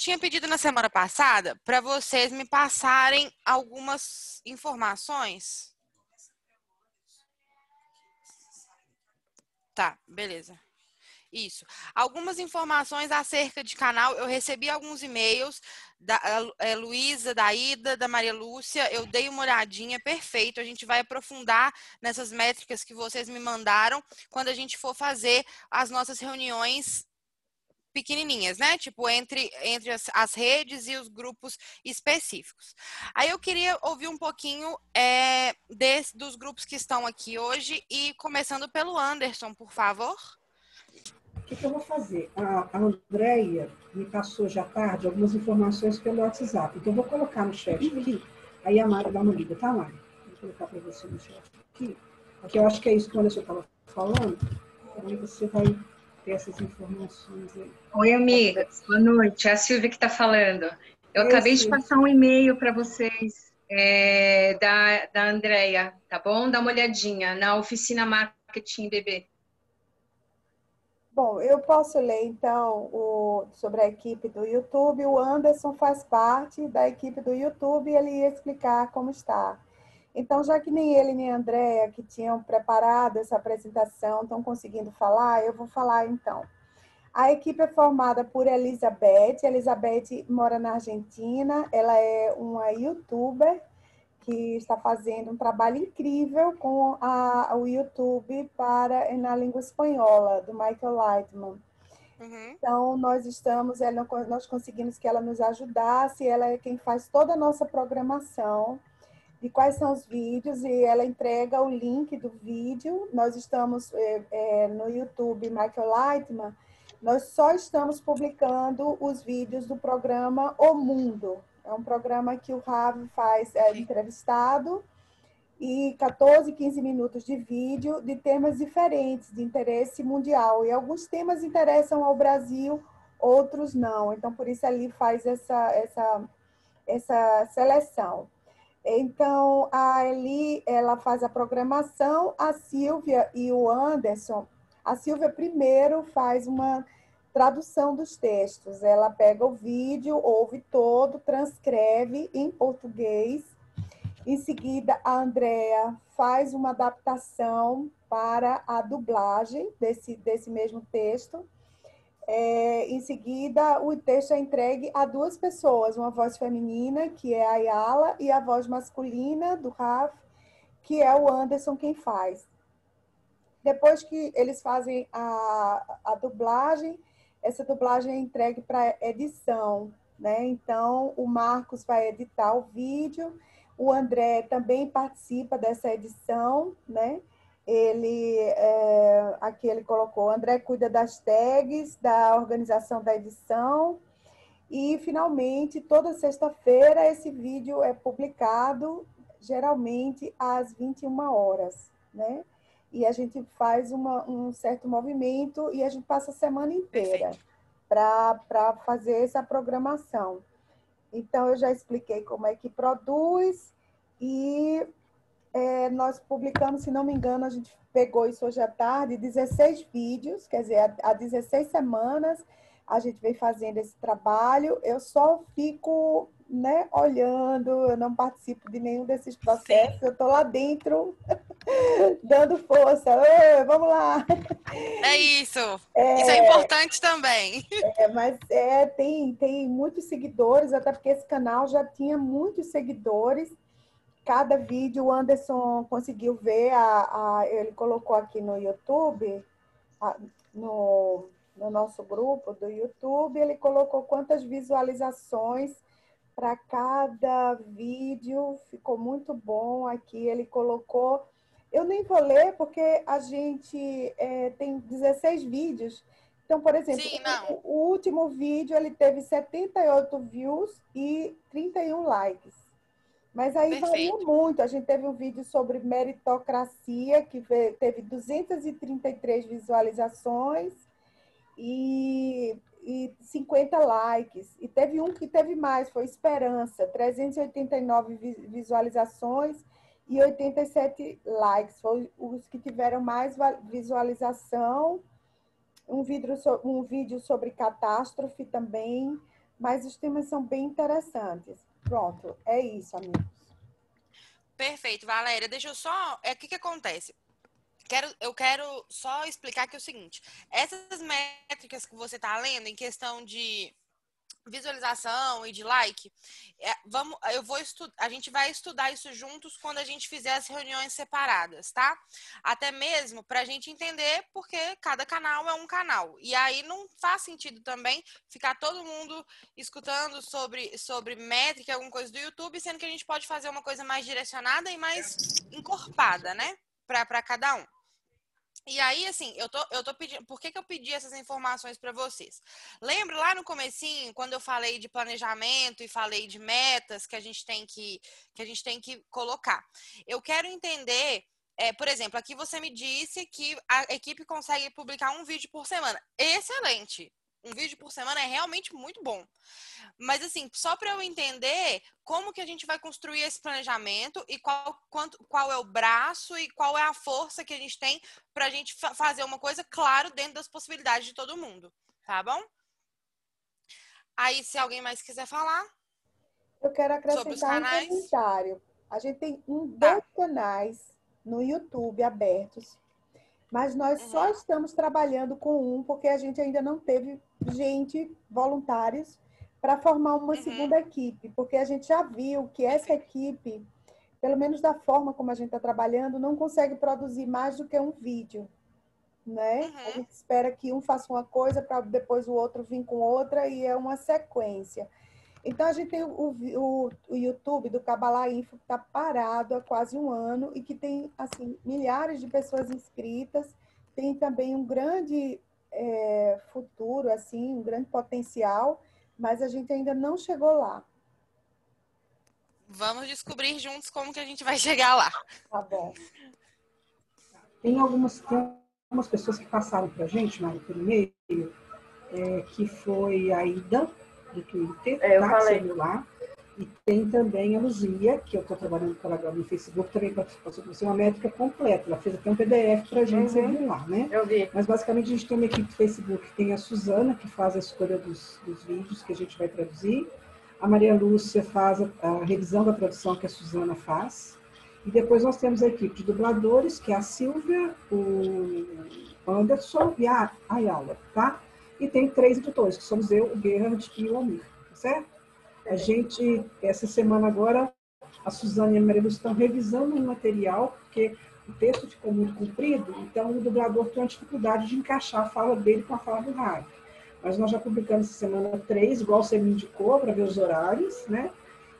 Tinha pedido na semana passada para vocês me passarem algumas informações. Tá, beleza. Isso. Algumas informações acerca de canal. Eu recebi alguns e-mails da é, Luísa, da Ida, da Maria Lúcia. Eu dei uma olhadinha, perfeito. A gente vai aprofundar nessas métricas que vocês me mandaram quando a gente for fazer as nossas reuniões pequenininhas, né? Tipo, entre, entre as, as, redes e os grupos específicos. Aí eu queria ouvir um pouquinho é, desse, dos grupos que estão aqui hoje e começando pelo Anderson, por favor. O que, que eu vou fazer? A, a Andrea me passou já tarde algumas informações pelo WhatsApp, então eu vou colocar no chat aqui, aí a Mari dá uma lida, tá, Mari? Vou colocar para você no chat aqui, porque eu acho que é isso que o Anderson estava falando, aí você vai ter essas informações aí. Oi, amigas. Boa noite. É a Silvia que está falando. Eu acabei de passar um e-mail para vocês é, da, da Andrea, tá bom? Dá uma olhadinha na oficina Marketing BB. Bom, eu posso ler então o, sobre a equipe do YouTube. O Anderson faz parte da equipe do YouTube e ele ia explicar como está. Então, já que nem ele nem a Andrea, que tinham preparado essa apresentação, estão conseguindo falar, eu vou falar então. A equipe é formada por Elizabeth. Elizabeth mora na Argentina. Ela é uma youtuber que está fazendo um trabalho incrível com a, o YouTube para na língua espanhola, do Michael Lightman. Uhum. Então, nós estamos, ela, nós conseguimos que ela nos ajudasse. Ela é quem faz toda a nossa programação de quais são os vídeos e ela entrega o link do vídeo. Nós estamos é, é, no YouTube Michael Lightman, nós só estamos publicando os vídeos do programa O Mundo. É um programa que o Rav faz é, entrevistado e 14, 15 minutos de vídeo de temas diferentes, de interesse mundial. E alguns temas interessam ao Brasil, outros não. Então, por isso ali faz essa, essa, essa seleção. Então, a Eli, ela faz a programação, a Silvia e o Anderson. A Silvia primeiro faz uma tradução dos textos. Ela pega o vídeo, ouve todo, transcreve em português. Em seguida, a Andrea faz uma adaptação para a dublagem desse, desse mesmo texto. É, em seguida, o texto é entregue a duas pessoas, uma voz feminina, que é a Ayala, e a voz masculina, do Raf, que é o Anderson quem faz. Depois que eles fazem a, a dublagem, essa dublagem é entregue para edição, né? Então, o Marcos vai editar o vídeo, o André também participa dessa edição, né? Ele é, aqui ele colocou, André cuida das tags, da organização da edição e finalmente toda sexta-feira esse vídeo é publicado geralmente às 21 horas, né? E a gente faz uma, um certo movimento e a gente passa a semana inteira para fazer essa programação. Então, eu já expliquei como é que produz e é, nós publicamos, se não me engano, a gente pegou isso hoje à tarde, 16 vídeos, quer dizer, há 16 semanas a gente vem fazendo esse trabalho. Eu só fico né, olhando, eu não participo de nenhum desses processos, eu estou lá dentro dando força. vamos lá! É isso! É, isso é importante também. É, mas é, tem, tem muitos seguidores, até porque esse canal já tinha muitos seguidores cada vídeo o Anderson conseguiu ver, a, a ele colocou aqui no YouTube, a, no, no nosso grupo do YouTube, ele colocou quantas visualizações para cada vídeo, ficou muito bom aqui, ele colocou, eu nem vou ler porque a gente é, tem 16 vídeos, então, por exemplo, Sim, o, o último vídeo ele teve 78 views e 31 likes. Mas aí Perfeito. varia muito. A gente teve um vídeo sobre meritocracia, que teve 233 visualizações e, e 50 likes. E teve um que teve mais, foi Esperança, 389 visualizações e 87 likes. Foi os que tiveram mais visualização. Um vídeo, um vídeo sobre catástrofe também mas os temas são bem interessantes. Pronto, é isso, amigos. Perfeito, Valéria. Deixa eu só. É o que, que acontece? Quero, eu quero só explicar que é o seguinte: essas métricas que você está lendo em questão de visualização e de like, é, vamos, eu vou estudar, a gente vai estudar isso juntos quando a gente fizer as reuniões separadas, tá? Até mesmo para a gente entender porque cada canal é um canal. E aí não faz sentido também ficar todo mundo escutando sobre, sobre métrica, alguma coisa do YouTube, sendo que a gente pode fazer uma coisa mais direcionada e mais encorpada, né? Para cada um. E aí, assim, eu tô, eu tô pedindo. Por que, que eu pedi essas informações para vocês? Lembra lá no comecinho, quando eu falei de planejamento e falei de metas que a gente tem que, que a gente tem que colocar. Eu quero entender. É, por exemplo, aqui você me disse que a equipe consegue publicar um vídeo por semana. Excelente! Um vídeo por semana é realmente muito bom. Mas assim, só para eu entender como que a gente vai construir esse planejamento e qual, quanto, qual é o braço e qual é a força que a gente tem para a gente fa fazer uma coisa, claro, dentro das possibilidades de todo mundo. Tá bom? Aí, se alguém mais quiser falar. Eu quero acrescentar um comentário. A gente tem um, tá. dois canais no YouTube abertos mas nós uhum. só estamos trabalhando com um porque a gente ainda não teve gente, voluntários, para formar uma uhum. segunda equipe, porque a gente já viu que essa equipe, pelo menos da forma como a gente está trabalhando, não consegue produzir mais do que um vídeo. Né? Uhum. A gente espera que um faça uma coisa para depois o outro vir com outra e é uma sequência. Então, a gente tem o, o, o YouTube do Kabbalah Info que está parado há quase um ano e que tem, assim, milhares de pessoas inscritas. Tem também um grande é, futuro, assim, um grande potencial, mas a gente ainda não chegou lá. Vamos descobrir juntos como que a gente vai chegar lá. Tá bom. Tem algumas, tem algumas pessoas que passaram para a gente, Mário, por e-mail, é, que foi a Ida, do Twitter, é, eu tá? falei. celular. E tem também a Luzia, que eu estou trabalhando com ela agora no Facebook, também participou sobre uma métrica completa. Ela fez até um PDF para a gente, uhum. lá, né? Eu vi. Mas basicamente a gente tem uma equipe do Facebook, tem a Suzana, que faz a escolha dos, dos vídeos que a gente vai traduzir. A Maria Lúcia faz a, a revisão da tradução que a Suzana faz. E depois nós temos a equipe de dubladores, que é a Silvia, o Anderson e a Ayala, tá? E tem três editores, que somos eu, o Gerhard e o Amir, tá certo? A gente, essa semana agora, a Suzane e a Maria estão revisando o material, porque o texto ficou muito comprido, então o dublador tem uma dificuldade de encaixar a fala dele com a fala do rádio. Mas nós já publicamos essa semana três, igual você me indicou, para ver os horários, né?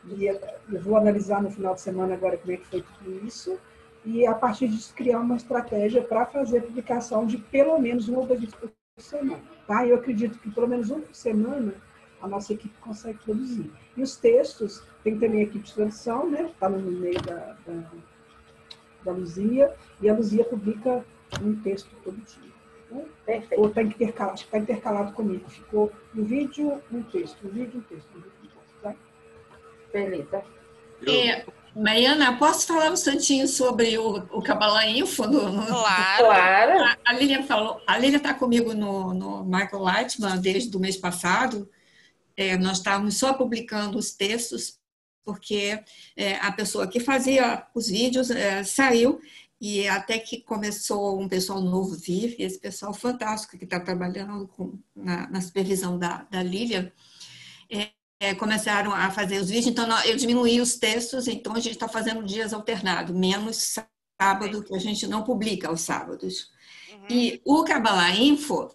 E eu vou analisar no final de semana agora como é que foi tudo isso. E a partir disso criar uma estratégia para fazer a publicação de pelo menos um ou dois por semana. Tá? Eu acredito que pelo menos um por semana a nossa equipe consegue produzir. E os textos, tem também a equipe de tradução, né? Está no meio da, da, da Luzia, e a Luzia publica um texto todo dia. Né? Perfeito. Ou está intercalado, acho que está intercalado comigo. Ficou um vídeo, um texto, um vídeo, um texto, um vídeo, um texto. Tá? Beleza. É, Mariana, posso falar um instantinho sobre o, o Kabbalah Info? No, no... Claro. claro. A, a Lilian falou, a Lilian está comigo no, no Michael Lightman desde o mês passado. É, nós estávamos só publicando os textos, porque é, a pessoa que fazia os vídeos é, saiu e até que começou um pessoal novo vir, esse pessoal fantástico que está trabalhando com, na, na, supervisão da, da Lilian, é, é, começaram a fazer os vídeos, então eu diminuí os textos, então a gente está fazendo dias alternados, menos sábado, que a gente não publica aos sábados. Uhum. E o Kabbalah Info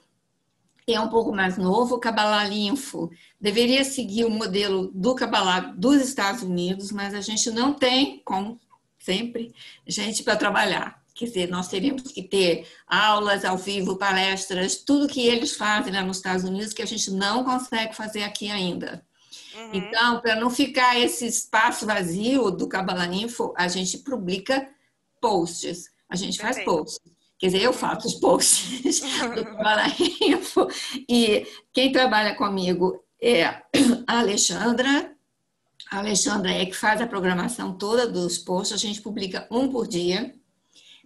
é um pouco mais novo, o Kabbalah Info deveria seguir o modelo do Kabbalah dos Estados Unidos, mas a gente não tem, como sempre, gente para trabalhar. Quer dizer, nós teríamos que ter aulas ao vivo, palestras, tudo que eles fazem lá nos Estados Unidos que a gente não consegue fazer aqui ainda. Uhum. Então, para não ficar esse espaço vazio do Kabbalah Info, a gente publica posts. A gente faz posts. Quer dizer, eu faço os posts do Kabbalah Info. E quem trabalha comigo é a Alexandra. A Alexandra é que faz a programação toda dos posts. A gente publica um por dia,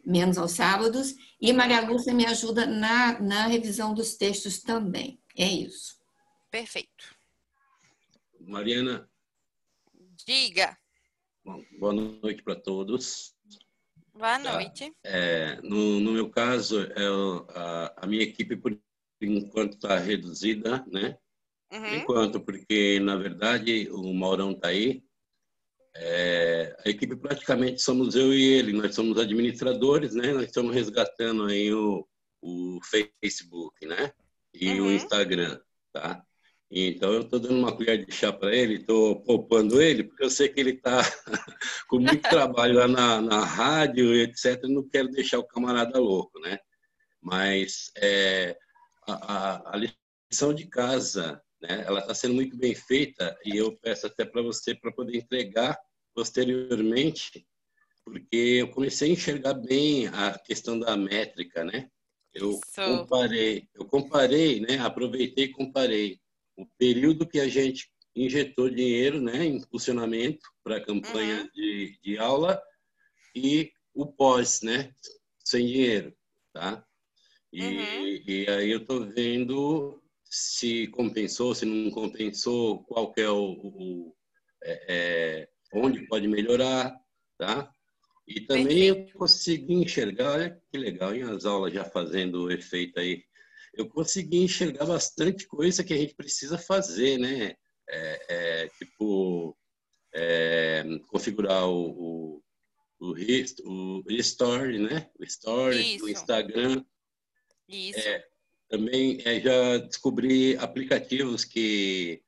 menos aos sábados. E Maria Lúcia me ajuda na, na revisão dos textos também. É isso. Perfeito. Mariana. Diga. Bom, boa noite para todos. Boa tá? noite. É, no, no, meu caso, é, a, a minha equipe, por enquanto, está reduzida, né? Uhum. Por enquanto, porque, na verdade, o Maurão está aí. É, a equipe praticamente somos eu e ele, nós somos administradores, né? Nós estamos resgatando aí o, o Facebook, né? E uhum. o Instagram, tá? Então eu estou dando uma colher de chá para ele, estou poupando ele, porque eu sei que ele está com muito trabalho lá na, na rádio, etc. Não quero deixar o camarada louco, né? Mas é, a, a, a lição de casa, né? Ela está sendo muito bem feita e eu peço até para você para poder entregar posteriormente, porque eu comecei a enxergar bem a questão da métrica, né? Eu comparei, eu comparei, né? Aproveitei e comparei o período que a gente injetou dinheiro, né, em funcionamento para a campanha uhum. de, de aula e o pós, né, sem dinheiro, tá? E, uhum. e aí eu tô vendo se compensou, se não compensou, qual que é o, o é, é, onde pode melhorar, tá? E também eu consegui enxergar, olha que legal, hein, as aulas já fazendo efeito aí. Eu consegui enxergar bastante coisa que a gente precisa fazer, né? É, é, tipo, é, configurar o, o, o, o Story, né? O Story, Isso. o Instagram. Isso. É, também é, já descobri aplicativos que,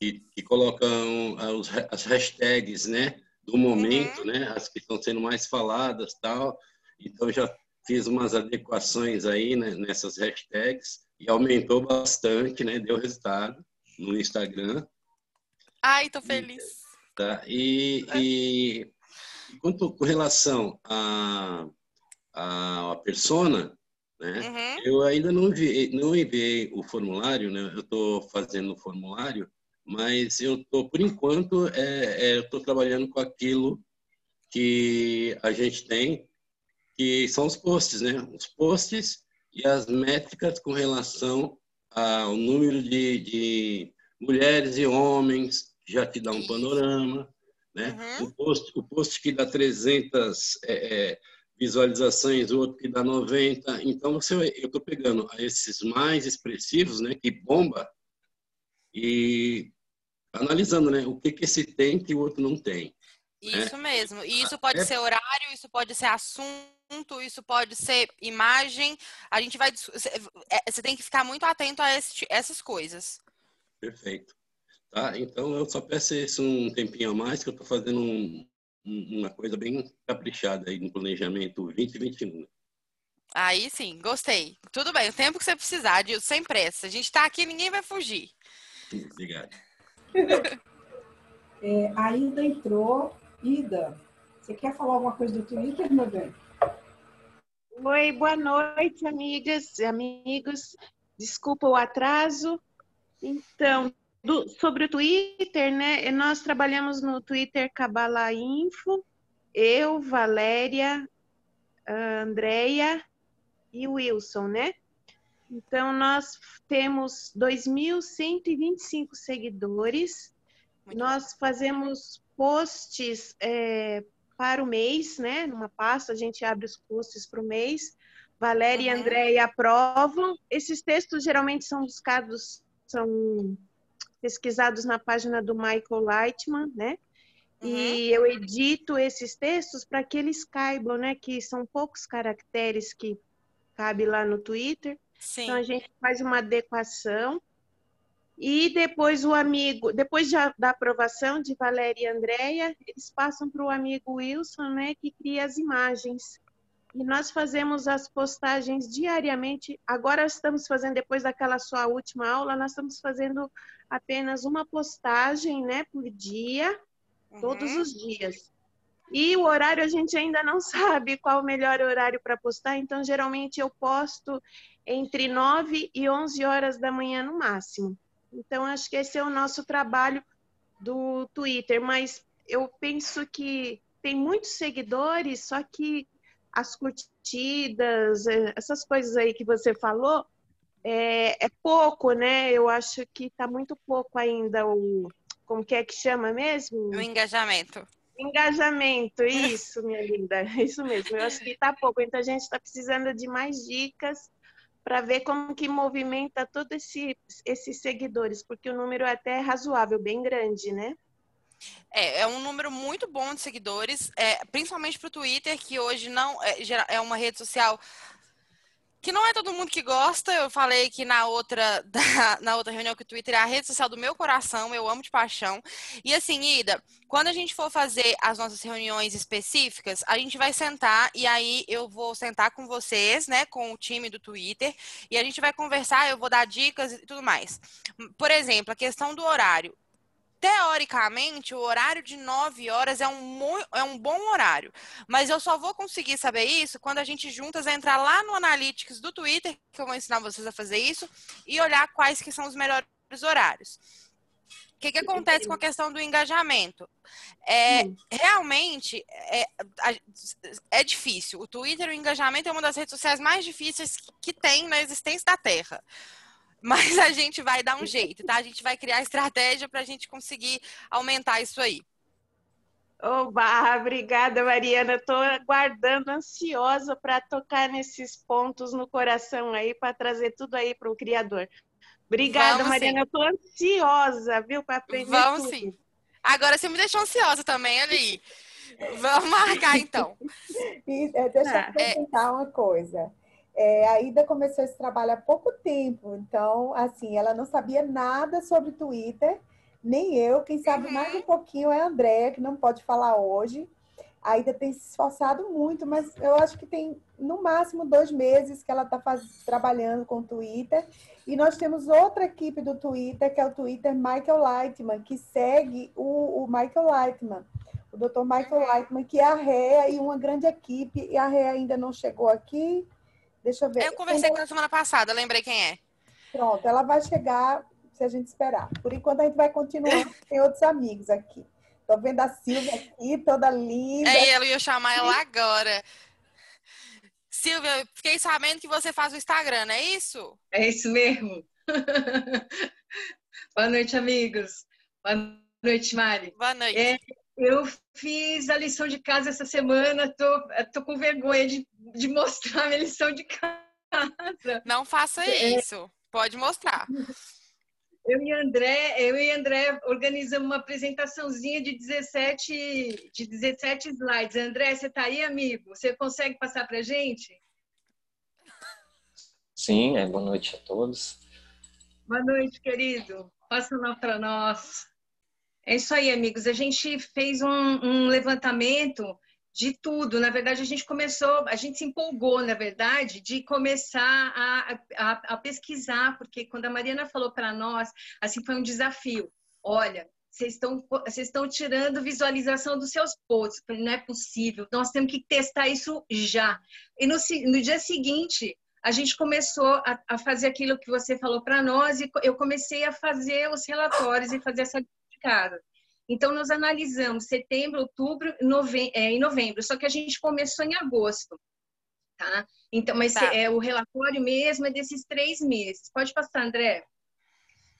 que, que colocam as hashtags, né? do momento, uhum. né? As que estão sendo mais faladas, tal. Então já fiz umas adequações aí né, nessas hashtags e aumentou bastante, né? Deu resultado no Instagram. Ai, tô feliz. E, tá? E, e quanto com relação a a, a persona, né? Uhum. Eu ainda não enviei, não enviei o formulário, né? Eu estou fazendo o formulário mas eu tô por enquanto é, é estou trabalhando com aquilo que a gente tem que são os posts né os posts e as métricas com relação ao número de, de mulheres e homens já te dá um panorama né uhum. o post o post que dá 300 é, é, visualizações o outro que dá 90 então você eu estou pegando esses mais expressivos né que bomba e analisando, né, o que que esse tem que o outro não tem. Né? Isso né? mesmo. E isso pode é... ser horário, isso pode ser assunto, isso pode ser imagem. A gente vai é, você tem que ficar muito atento a esse, essas coisas. Perfeito. Tá? Então eu só peço isso um tempinho a mais que eu estou fazendo um, uma coisa bem caprichada aí no planejamento 2021. Aí sim, gostei. Tudo bem, o tempo que você precisar, Dilson, sem pressa. A gente está aqui, ninguém vai fugir. Obrigado. é, a Ida entrou. Ida, você quer falar alguma coisa do Twitter, meu bem? Oi, boa noite, amigas e amigos. Desculpa o atraso. Então, do, sobre o Twitter, né? Nós trabalhamos no Twitter Cabala Info, eu, Valéria, Andréia e Wilson, né? Então, nós temos 2.125 seguidores. Muito nós fazemos posts é, para o mês, né? Numa pasta, a gente abre os posts para o mês. Valéria uhum. e Andréia aprovam. Esses textos geralmente são buscados, são pesquisados na página do Michael Lightman, né? Uhum. E eu edito esses textos para que eles caibam, né? Que são poucos caracteres que cabe lá no Twitter. Sim. Então a gente faz uma adequação. E depois o amigo, depois de, da aprovação de Valéria e Andréia, eles passam para o amigo Wilson, né, que cria as imagens. E nós fazemos as postagens diariamente. Agora estamos fazendo, depois daquela sua última aula, nós estamos fazendo apenas uma postagem, né, por dia, uhum. todos os dias. E o horário a gente ainda não sabe qual o melhor horário para postar, então geralmente eu posto entre 9 e 11 horas da manhã no máximo. Então, acho que esse é o nosso trabalho do Twitter, mas eu penso que tem muitos seguidores, só que as curtidas, é, essas coisas aí que você falou, é, é pouco, né? Eu acho que está muito pouco ainda o, como que é que chama mesmo? O engajamento. Engajamento, isso, minha linda, isso mesmo. Eu acho que está pouco, então a gente está precisando de mais dicas para ver como que movimenta todos esse, esses seguidores, porque o número é até razoável, bem grande, né? É, é um número muito bom de seguidores, é, principalmente para o Twitter, que hoje não é, é uma rede social que não é todo mundo que gosta. Eu falei que na outra, da, na outra reunião que o Twitter é a rede social do meu coração, eu amo de paixão. E assim, Ida, quando a gente for fazer as nossas reuniões específicas, a gente vai sentar e aí eu vou sentar com vocês, né, com o time do Twitter, e a gente vai conversar, eu vou dar dicas e tudo mais. Por exemplo, a questão do horário teoricamente, o horário de 9 horas é um, é um bom horário. Mas eu só vou conseguir saber isso quando a gente juntas entrar lá no Analytics do Twitter, que eu vou ensinar vocês a fazer isso, e olhar quais que são os melhores horários. O que, que acontece com a questão do engajamento? É, realmente é, é difícil. O Twitter, o engajamento é uma das redes sociais mais difíceis que tem na existência da Terra. Mas a gente vai dar um jeito, tá? A gente vai criar estratégia para a gente conseguir aumentar isso aí. Oba, obrigada, Mariana. Estou aguardando, ansiosa para tocar nesses pontos no coração aí, para trazer tudo aí para o Criador. Obrigada, Vamos Mariana. Estou ansiosa, viu, para aprender Vamos tudo. sim. Agora você me deixou ansiosa também, ali. Vamos marcar, então. É, deixa eu acrescentar é... uma coisa. É, a Ida começou esse trabalho há pouco tempo, então, assim, ela não sabia nada sobre Twitter, nem eu. Quem sabe uhum. mais um pouquinho é a Andréia, que não pode falar hoje. A Ida tem se esforçado muito, mas eu acho que tem no máximo dois meses que ela está trabalhando com o Twitter. E nós temos outra equipe do Twitter, que é o Twitter Michael Lightman, que segue o, o Michael Lightman, o Dr. Michael uhum. Lightman, que é a REA e uma grande equipe. E a REA ainda não chegou aqui, Deixa eu ver. Eu conversei com ela semana passada, lembrei quem é. Pronto, ela vai chegar se a gente esperar. Por enquanto, a gente vai continuar. Tem outros amigos aqui. Tô vendo a Silvia aqui, toda linda. É, eu ia chamar ela agora. Silvia, fiquei sabendo que você faz o Instagram, é isso? É isso mesmo. Boa noite, amigos. Boa noite, Mari. Boa noite. É, eu fiz a lição de casa essa semana, tô, tô com vergonha de, de mostrar a minha lição de casa. Não faça é. isso, pode mostrar. Eu e André, eu e André organizamos uma apresentaçãozinha de 17, de 17 slides. André, você está aí, amigo? Você consegue passar para gente? Sim, é, boa noite a todos. Boa noite, querido. Passa lá para nós. É isso aí, amigos. A gente fez um, um, levantamento de tudo. Na verdade, a gente começou, a gente se empolgou, na verdade, de começar a, a, a pesquisar, porque quando a Mariana falou para nós, assim, foi um desafio. Olha, vocês estão, vocês estão tirando visualização dos seus posts. Não é possível. Nós temos que testar isso já. E no, no dia seguinte, a gente começou a, a fazer aquilo que você falou para nós e eu comecei a fazer os relatórios e fazer essa casa. Então, nós analisamos setembro, outubro nove... é, e novembro, só que a gente começou em agosto. Tá? Então, mas tá. é, o relatório mesmo é desses três meses. Pode passar, André.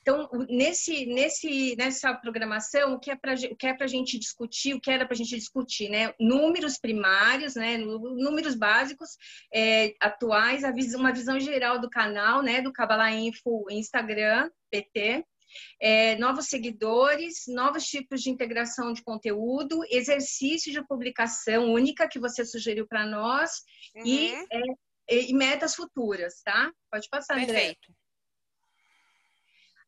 Então, nesse, nesse, nessa programação, o que é para é a gente discutir, o que era para a gente discutir, né? Números primários, né? Números básicos, é, atuais, uma visão geral do canal, né? Do Kabbalah Info Instagram, PT, é, novos seguidores, novos tipos de integração de conteúdo, exercício de publicação única que você sugeriu para nós uhum. e, é, e, metas futuras, tá? Pode passar, André. Perfeito.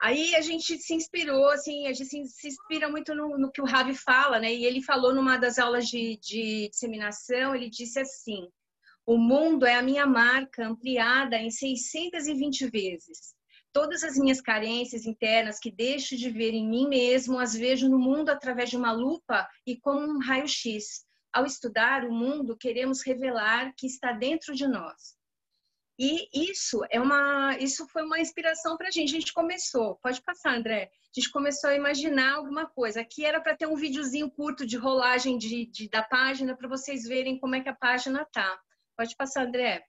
Aí a gente se inspirou, assim, a gente se inspira muito no, no que o Ravi fala, né? E ele falou numa das aulas de, de disseminação, ele disse assim, o mundo é a minha marca ampliada em 620 vezes. Todas as minhas carências internas que deixo de ver em mim mesmo, as vejo no mundo através de uma lupa e como um raio-x. Ao estudar o mundo, queremos revelar que está dentro de nós. E isso é uma, isso foi uma inspiração para a gente. A gente começou, pode passar, André. A gente começou a imaginar alguma coisa. Aqui era para ter um videozinho curto de rolagem de, de da página para vocês verem como é que a página tá. Pode passar, André.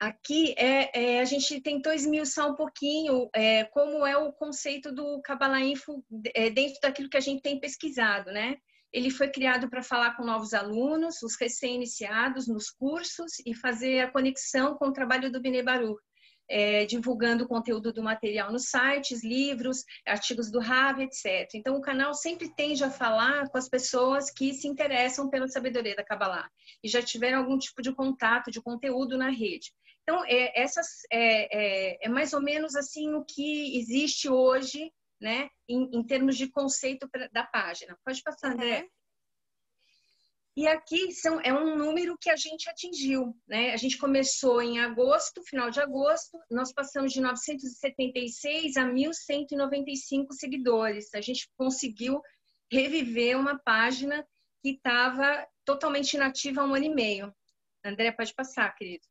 Aqui é, é, a gente tentou esmiuçar um pouquinho é, como é o conceito do Kabbalah Info é, dentro daquilo que a gente tem pesquisado, né? Ele foi criado para falar com novos alunos, os recém-iniciados nos cursos e fazer a conexão com o trabalho do Bene Baruch é, divulgando o conteúdo do material nos sites, livros, artigos do RAV, etc. Então, o canal sempre tende a falar com as pessoas que se interessam pela sabedoria da Kabbalah e já tiveram algum tipo de contato, de conteúdo na rede. Então, é, essas, é, é, é mais ou menos assim o que existe hoje, né, em, em termos de conceito da página. Pode passar, André. Uhum. E aqui são, é um número que a gente atingiu, né? A gente começou em agosto, final de agosto, nós passamos de 976 a 1.195 seguidores. A gente conseguiu reviver uma página que estava totalmente inativa há um ano e meio. André, pode passar, querido.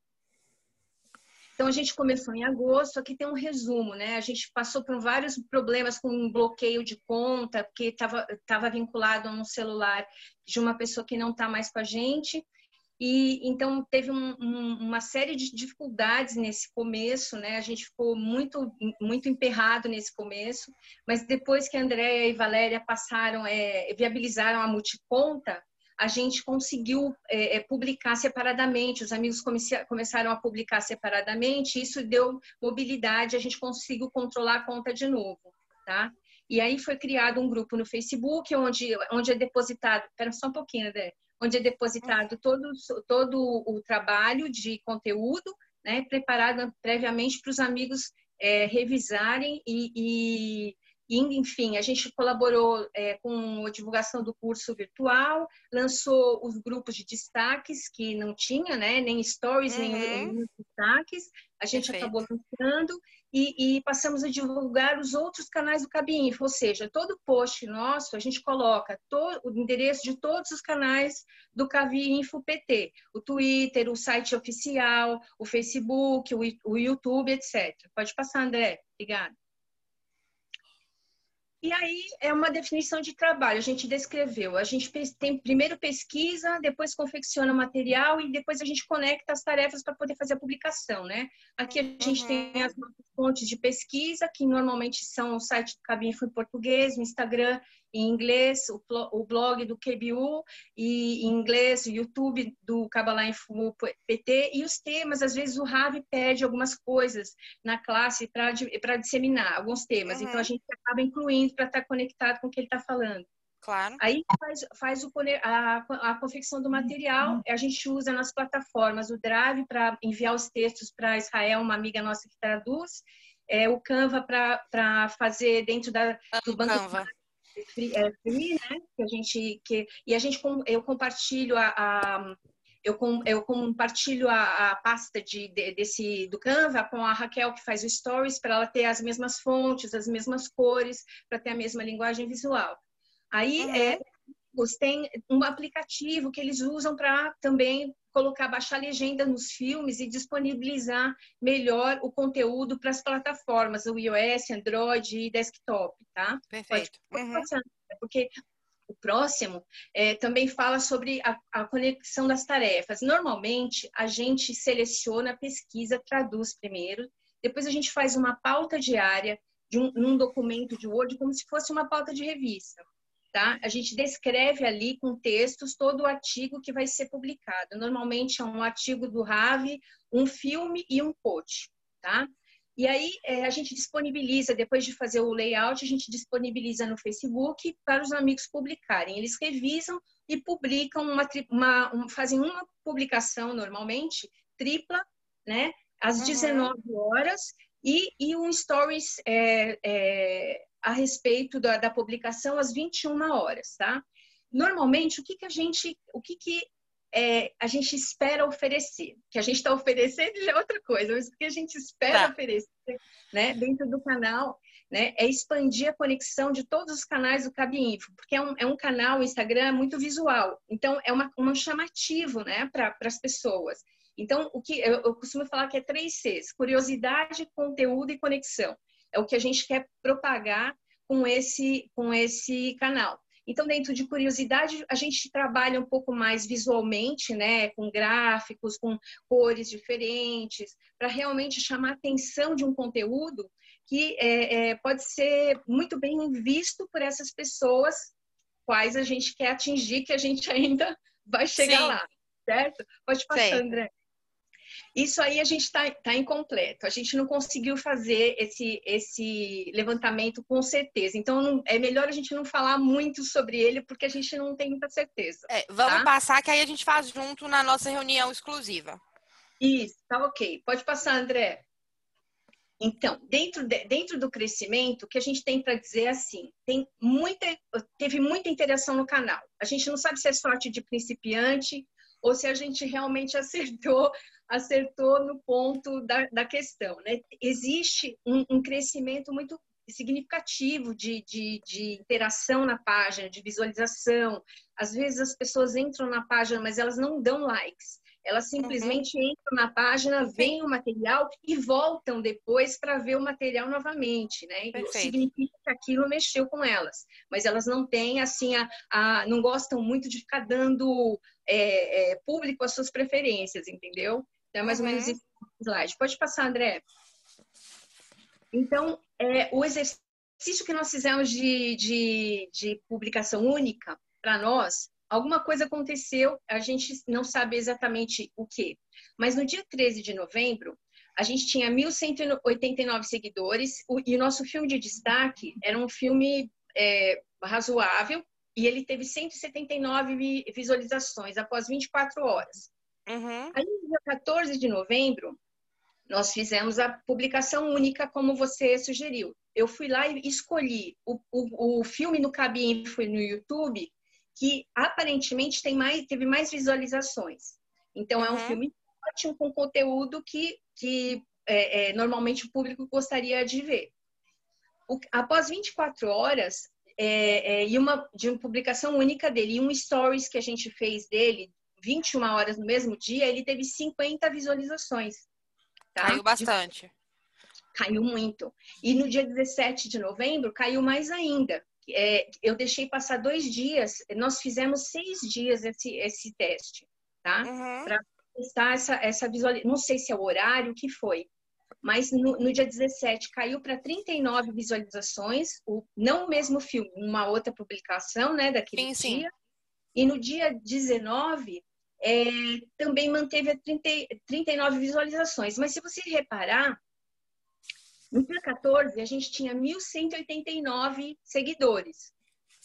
Então, a gente começou em agosto, aqui tem um resumo, né? A gente passou por vários problemas com um bloqueio de conta, porque estava vinculado a um celular de uma pessoa que não está mais com a gente. E então teve um, um, uma série de dificuldades nesse começo, né? A gente ficou muito muito emperrado nesse começo, mas depois que a Andréia e Valéria passaram, é, viabilizaram a multiconta, a gente conseguiu é, é, publicar separadamente, os amigos começaram a publicar separadamente, isso deu mobilidade, a gente conseguiu controlar a conta de novo, tá? E aí foi criado um grupo no Facebook, onde, onde é depositado, espera só um pouquinho, André, onde é depositado todo, todo o trabalho de conteúdo, né, preparado previamente para os amigos é, revisarem e, e e, enfim, a gente colaborou é, com a divulgação do curso virtual, lançou os grupos de destaques, que não tinha, né? Nem stories, uhum. nem destaques. A gente Perfeito. acabou lançando e, e, passamos a divulgar os outros canais do Cabinfo, ou seja, todo post nosso a gente coloca o endereço de todos os canais do Cabinfo PT, o Twitter, o site oficial, o Facebook, o, o YouTube, etc. Pode passar, André. Obrigada. E aí é uma definição de trabalho, a gente descreveu. A gente tem primeiro pesquisa, depois confecciona material e depois a gente conecta as tarefas para poder fazer a publicação, né? Aqui a gente uhum. tem as fontes de pesquisa, que normalmente são o site do Cabinfo em português, o Instagram em inglês, o, blog do QBU e em inglês, o YouTube do Kabbalah Info PT e os temas, às vezes o Ravi pede algumas coisas na classe para disseminar alguns temas, uhum. então a gente acaba incluindo para estar tá conectado com o que ele está falando. Claro. Aí faz, faz o, a, a confecção do material, uhum. a gente usa nas plataformas o Drive para enviar os textos para Israel, uma amiga nossa que traduz, é, o Canva para fazer dentro da, do banco Canva free, é, free, né? Que a gente que e a gente eu compartilho a, a eu, com, eu compartilho a, a pasta de, de, desse do Canva com a Raquel que faz o stories para ela ter as mesmas fontes, as mesmas cores, para ter a mesma linguagem visual. Aí uhum. é tem um aplicativo que eles usam para também colocar, baixar legenda nos filmes e disponibilizar melhor o conteúdo para as plataformas, o iOS, Android e desktop, tá? Perfeito. Pode, uhum. porque o próximo é, também fala sobre a, a, conexão das tarefas. Normalmente, a gente seleciona, pesquisa, traduz primeiro, depois a gente faz uma pauta diária de um, num documento de Word, como se fosse uma pauta de revista tá? A gente descreve ali com textos todo o artigo que vai ser publicado. Normalmente é um artigo do RAV, um filme e um post, tá? E aí é, a gente disponibiliza, depois de fazer o layout, a gente disponibiliza no Facebook para os amigos publicarem. Eles revisam e publicam uma, uma um, fazem uma publicação normalmente tripla, né? Às uhum. 19 horas e, e um stories é, é, a respeito da, da publicação às 21 horas, tá? Normalmente, o que, que a gente, o que, que é, a gente espera oferecer? O que a gente está oferecendo é outra coisa, mas o que a gente espera tá. oferecer né, dentro do canal né, é expandir a conexão de todos os canais do Info, porque é um, é um canal, o Instagram, muito visual. Então, é uma, um chamativo né, para as pessoas. Então, o que eu, eu costumo falar que é três Cs: curiosidade, conteúdo e conexão. É o que a gente quer propagar com esse, com esse canal. Então, dentro de curiosidade, a gente trabalha um pouco mais visualmente, né, com gráficos, com cores diferentes, para realmente chamar a atenção de um conteúdo que é, é, pode ser muito bem visto por essas pessoas quais a gente quer atingir, que a gente ainda vai chegar Sim. lá, certo? Pode passar, Sim. André. Isso aí a gente está tá incompleto. A gente não conseguiu fazer esse, esse levantamento com certeza. Então, não, é melhor a gente não falar muito sobre ele, porque a gente não tem muita certeza. É, vamos tá? passar, que aí a gente faz junto na nossa reunião exclusiva. Isso, tá ok. Pode passar, André. Então, dentro, de, dentro do crescimento, o que a gente tem para dizer é assim, tem muita, teve muita interação no canal. A gente não sabe se é sorte de principiante ou se a gente realmente acertou acertou no ponto da, da questão. Né? Existe um, um crescimento muito significativo de, de, de, interação na página, de visualização. Às vezes as pessoas entram na página, mas elas não dão likes. Elas simplesmente uhum. entram na página, veem o material e voltam depois para ver o material novamente, né? Significa que aquilo mexeu com elas. Mas elas não têm, assim, a, a não gostam muito de ficar dando é, é, público as suas preferências, entendeu? Então, é mais uhum. ou menos esse slide. Pode passar, André. Então, é, o exercício que nós fizemos de, de, de publicação única, para nós, alguma coisa aconteceu, a gente não sabe exatamente o que. Mas no dia 13 de novembro, a gente tinha 1.189 seguidores e o nosso filme de destaque era um filme é, razoável e ele teve 179 visualizações após 24 horas. Uhum. Aí, no dia 14 de novembro, nós fizemos a publicação única, como você sugeriu. Eu fui lá e escolhi o, o, o filme no Cabine, foi no YouTube, que aparentemente tem mais, teve mais visualizações. Então, é um uhum. filme ótimo, com conteúdo que, que é, é, normalmente o público gostaria de ver. O, após 24 horas, é, é, e uma, de uma publicação única dele, e um stories que a gente fez dele, 21 horas no mesmo dia, ele teve 50 visualizações. Tá? Caiu bastante. Caiu muito. E no dia 17 de novembro, caiu mais ainda. É, eu deixei passar dois dias, nós fizemos seis dias esse, esse teste, tá? Uhum. Para testar essa, essa visualização. Não sei se é o horário, o que foi. Mas no, no dia 17 caiu para 39 visualizações, o, não o mesmo filme, uma outra publicação, né, daquele sim, dia. Sim. E no dia 19 é, também manteve 30, 39 visualizações. Mas se você reparar, no dia 14 a gente tinha 1.189 seguidores.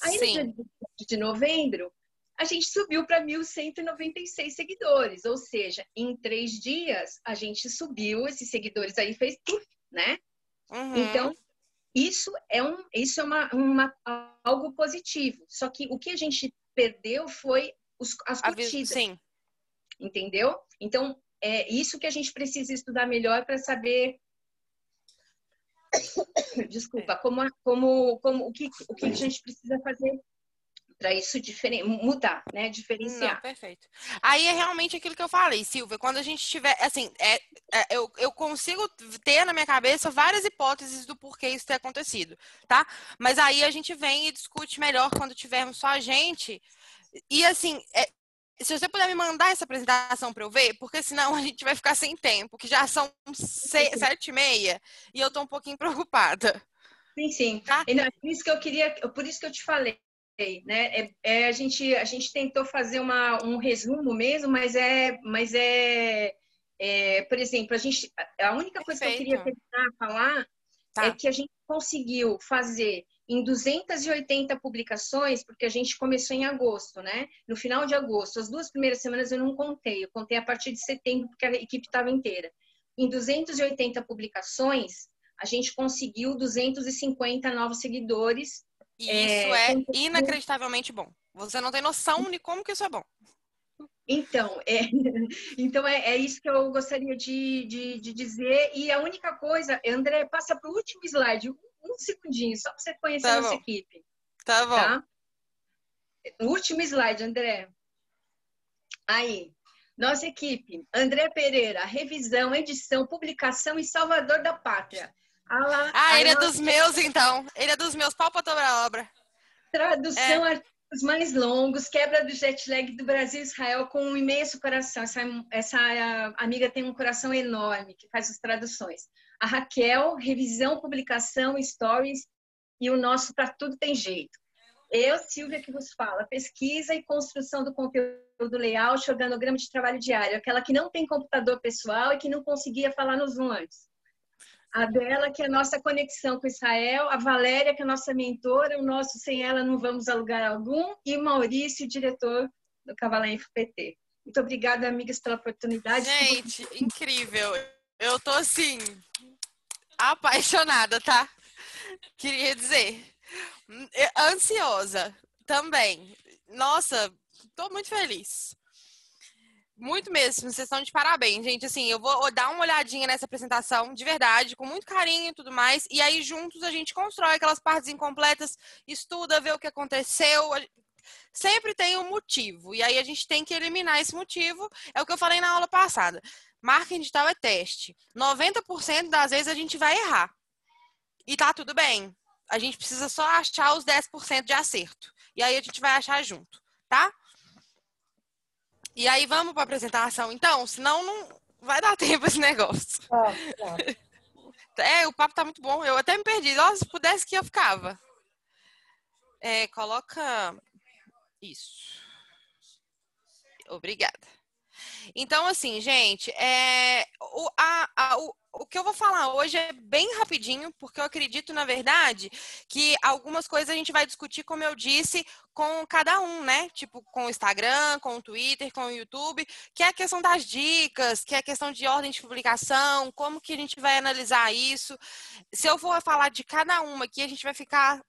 Aí Sim. no dia de novembro, a gente subiu para 1.196 seguidores. Ou seja, em três dias a gente subiu, esses seguidores aí fez tudo, né? Uhum. Então, isso é, um, isso é uma, uma, algo positivo. Só que o que a gente perdeu foi os, as curtidas. Sim. Entendeu? Então, é isso que a gente precisa estudar melhor para saber. Desculpa, como, como, como o, que, o que a gente precisa fazer para isso mudar, né? Diferenciar. Não, perfeito. Aí é realmente aquilo que eu falei, Silvia. Quando a gente tiver, assim, é, é, eu, eu consigo ter na minha cabeça várias hipóteses do porquê isso ter acontecido, tá? Mas aí a gente vem e discute melhor quando tivermos só a gente. E assim, é, se você puder me mandar essa apresentação para eu ver, porque senão a gente vai ficar sem tempo, que já são seis, sete e meia, e eu tô um pouquinho preocupada. Sim, sim. Tá? Não, por isso que eu queria, por isso que eu te falei, né? É, é, a gente a gente tentou fazer uma, um resumo mesmo, mas é, mas é, é, por exemplo, a gente a única coisa Perfeito. que eu queria tentar falar tá. é que a gente conseguiu fazer em 280 publicações, porque a gente começou em agosto, né? No final de agosto. As duas primeiras semanas eu não contei, eu contei a partir de setembro, porque a equipe estava inteira. Em 280 publicações, a gente conseguiu 250 novos seguidores. E isso é, é inacreditavelmente bom. Você não tem noção de como que isso é bom. Então, é, então é, é, isso que eu gostaria de, de, de, dizer. E a única coisa, André, passa para o último slide um segundinho, só para você conhecer tá a nossa equipe. Tá bom. Tá? Último slide, André. Aí, nossa equipe, André Pereira, revisão, edição, publicação e Salvador da Pátria. Ah, ele é dos meus, então. Ele é dos meus, pau para a obra. Tradução, é. Os mais longos, quebra do jet lag do Brasil e Israel com um imenso coração. Essa, essa amiga tem um coração enorme que faz as traduções. A Raquel, revisão, publicação, stories e o nosso para tudo tem jeito. Eu, Silvia, que vos fala, pesquisa e construção do conteúdo layout, organograma de trabalho diário, aquela que não tem computador pessoal e que não conseguia falar no Zoom antes. A dela, que é a nossa conexão com Israel, a Valéria, que é a nossa mentora, o nosso sem ela não vamos a lugar algum, e o Maurício, diretor do Cavalém FPT. Muito obrigada, amigas, pela oportunidade. Gente, incrível. Eu tô assim, apaixonada, tá? Queria dizer. Ansiosa também. Nossa, tô muito feliz. Muito mesmo, vocês estão de parabéns, gente. Assim, eu vou dar uma olhadinha nessa apresentação, de verdade, com muito carinho e tudo mais. E aí, juntos, a gente constrói aquelas partes incompletas, estuda, vê o que aconteceu. Sempre tem um motivo. E aí, a gente tem que eliminar esse motivo. É o que eu falei na aula passada. Marketing digital é teste. 90% das vezes a gente vai errar. E tá tudo bem. A gente precisa só achar os 10% de acerto. E aí a gente vai achar junto, tá? E aí vamos para a apresentação, então, senão não vai dar tempo esse negócio. Ah, tá. É, o papo tá muito bom. Eu até me perdi. Nossa, se pudesse que eu ficava. É, coloca isso. Obrigada. Então, assim, gente, é, o, a, a, o, o que eu vou falar hoje é bem rapidinho, porque eu acredito, na verdade, que algumas coisas a gente vai discutir, como eu disse, com cada um, né? Tipo, com o Instagram, com o Twitter, com o YouTube, que é a questão das dicas, que é a questão de ordem de publicação, como que a gente vai analisar isso. Se eu for falar de cada uma aqui, a gente vai ficar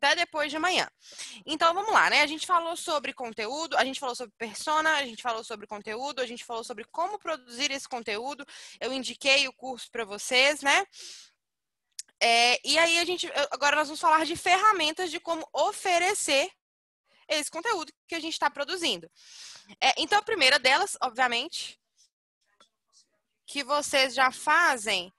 até depois de amanhã. Então vamos lá, né? A gente falou sobre conteúdo, a gente falou sobre persona, a gente falou sobre conteúdo, a gente falou sobre como produzir esse conteúdo. Eu indiquei o curso para vocês, né? É, e aí a gente agora nós vamos falar de ferramentas de como oferecer esse conteúdo que a gente está produzindo. É, então a primeira delas, obviamente, que vocês já fazem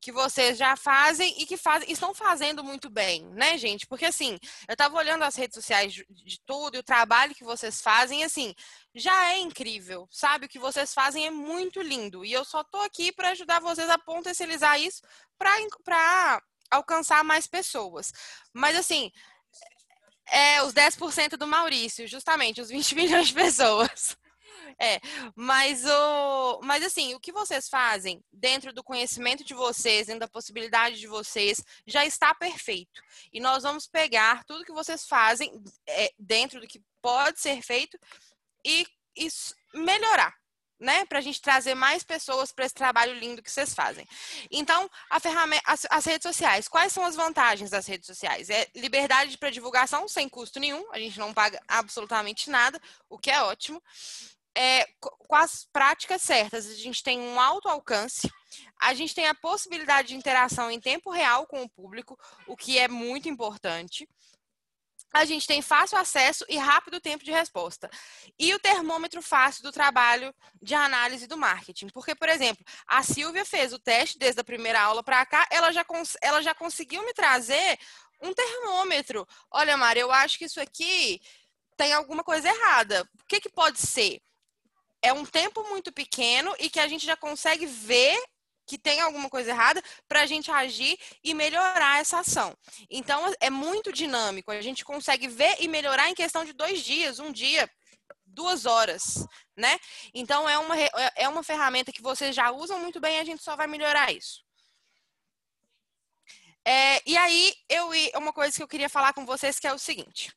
que vocês já fazem e que fazem, estão fazendo muito bem, né, gente? Porque assim, eu estava olhando as redes sociais de, de, tudo e o trabalho que vocês fazem, assim, já é incrível, sabe? O que vocês fazem é muito lindo e eu só tô aqui para ajudar vocês a potencializar isso para alcançar mais pessoas. Mas assim, é os 10% do Maurício, justamente, os 20 milhões de pessoas. É, mas o, mas assim, o que vocês fazem dentro do conhecimento de vocês, dentro da possibilidade de vocês, já está perfeito. E nós vamos pegar tudo que vocês fazem é, dentro do que pode ser feito e, e melhorar né, para a gente trazer mais pessoas para esse trabalho lindo que vocês fazem. Então, as, as, redes sociais, quais são as vantagens das redes sociais? É liberdade para divulgação sem custo nenhum, a gente não paga absolutamente nada, o que é ótimo é, com as práticas certas, a gente tem um alto alcance, a gente tem a possibilidade de interação em tempo real com o público, o que é muito importante. A gente tem fácil acesso e rápido tempo de resposta. E o termômetro fácil do trabalho de análise do marketing. Porque, por exemplo, a Silvia fez o teste desde a primeira aula para cá, ela já, ela já conseguiu me trazer um termômetro. Olha, Mari, eu acho que isso aqui tem alguma coisa errada. O que, que pode ser? É um tempo muito pequeno e que a gente já consegue ver que tem alguma coisa errada para a gente agir e melhorar essa ação. Então, é muito dinâmico. A gente consegue ver e melhorar em questão de dois dias, um dia, duas horas, né? Então, é uma, é uma ferramenta que vocês já usam muito bem a gente só vai melhorar isso. É, e aí, eu, uma coisa que eu queria falar com vocês que é o seguinte.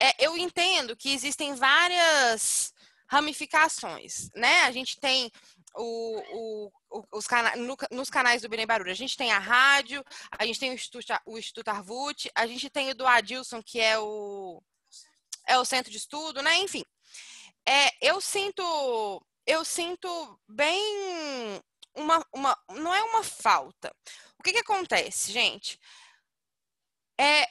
É, eu entendo que existem várias ramificações, né? A gente tem o, o, os cana no, nos canais do Belém Barulho. A gente tem a rádio, a gente tem o Instituto, o Instituto Arvut, a gente tem o do Adilson, que é o, é o centro de estudo, né? Enfim, é, eu sinto eu sinto bem uma, uma não é uma falta. O que, que acontece, gente? É,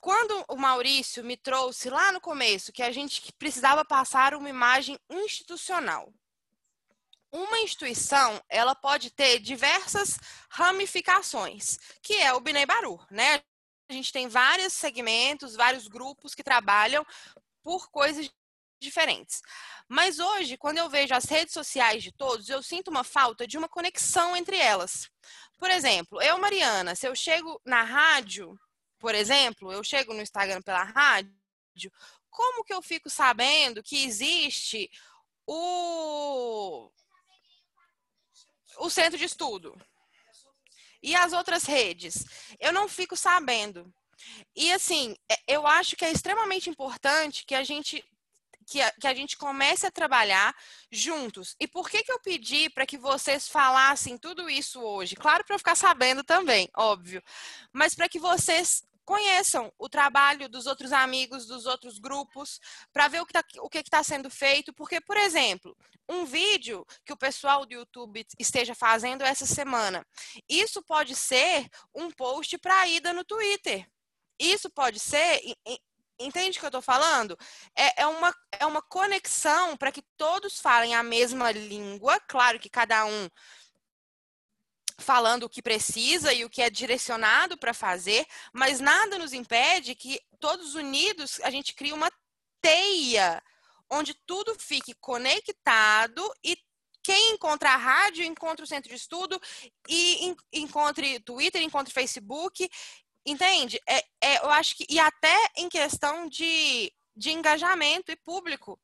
quando o Maurício me trouxe lá no começo que a gente precisava passar uma imagem institucional. Uma instituição, ela pode ter diversas ramificações, que é o Binei Baru, né? A gente tem vários segmentos, vários grupos que trabalham por coisas diferentes. Mas hoje, quando eu vejo as redes sociais de todos, eu sinto uma falta de uma conexão entre elas. Por exemplo, eu, Mariana, se eu chego na rádio, por exemplo, eu chego no Instagram pela rádio, como que eu fico sabendo que existe o, o centro de estudo? E as outras redes? Eu não fico sabendo. E assim, é, eu acho que é extremamente importante que a gente que a, que a gente comece a trabalhar juntos. E por que, que eu pedi para que vocês falassem tudo isso hoje? Claro, para eu ficar sabendo também, óbvio, mas para que vocês conheçam o trabalho dos outros amigos, dos outros grupos, para ver o que está está sendo feito. Porque, por exemplo, um vídeo que o pessoal do YouTube esteja fazendo essa semana, isso pode ser um post para ida no Twitter. Isso pode ser Entende o que eu estou falando? É, é, uma, é uma conexão para que todos falem a mesma língua, claro que cada um falando o que precisa e o que é direcionado para fazer, mas nada nos impede que todos unidos a gente crie uma teia onde tudo fique conectado e quem encontra a rádio encontra o centro de estudo e encontre Twitter, encontre Facebook Entende? É, é, eu acho que. E até em questão de, de engajamento e público.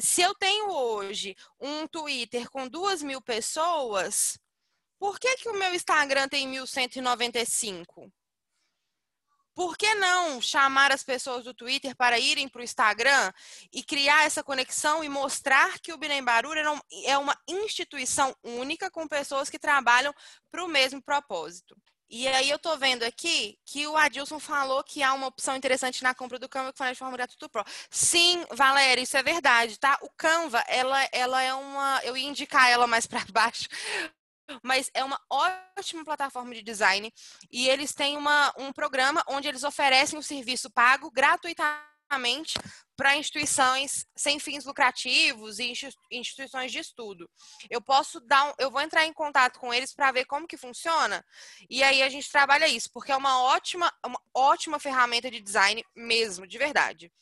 Se eu tenho hoje um Twitter com duas mil pessoas, por que, que o meu Instagram tem 1195? Por que não chamar as pessoas do Twitter para irem para o Instagram e criar essa conexão e mostrar que o Binem Barulho é uma instituição única com pessoas que trabalham para o mesmo propósito? E aí eu tô vendo aqui que o Adilson falou que há uma opção interessante na compra do Canva que fala de forma gratuita Pro. Sim, Valéria, isso é verdade, tá? O Canva, ela, ela é uma. Eu ia indicar ela mais para baixo. Mas é uma ótima plataforma de design e eles têm uma, um programa onde eles oferecem o serviço pago gratuitamente para instituições sem fins lucrativos e instituições de estudo. Eu posso dar, um, eu vou entrar em contato com eles para ver como que funciona e aí a gente trabalha isso, porque é uma ótima, uma ótima ferramenta de design mesmo, de verdade.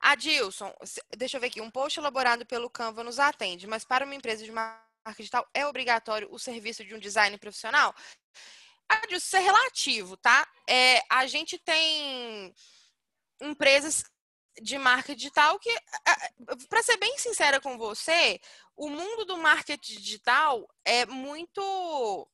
Adilson, deixa eu ver aqui, um post elaborado pelo Canva nos atende, mas para uma empresa de digital é obrigatório o serviço de um design profissional? Adilson, isso é relativo, tá? É, a gente tem empresas de marca digital que, para ser bem sincera com você, o mundo do marketing digital é muito.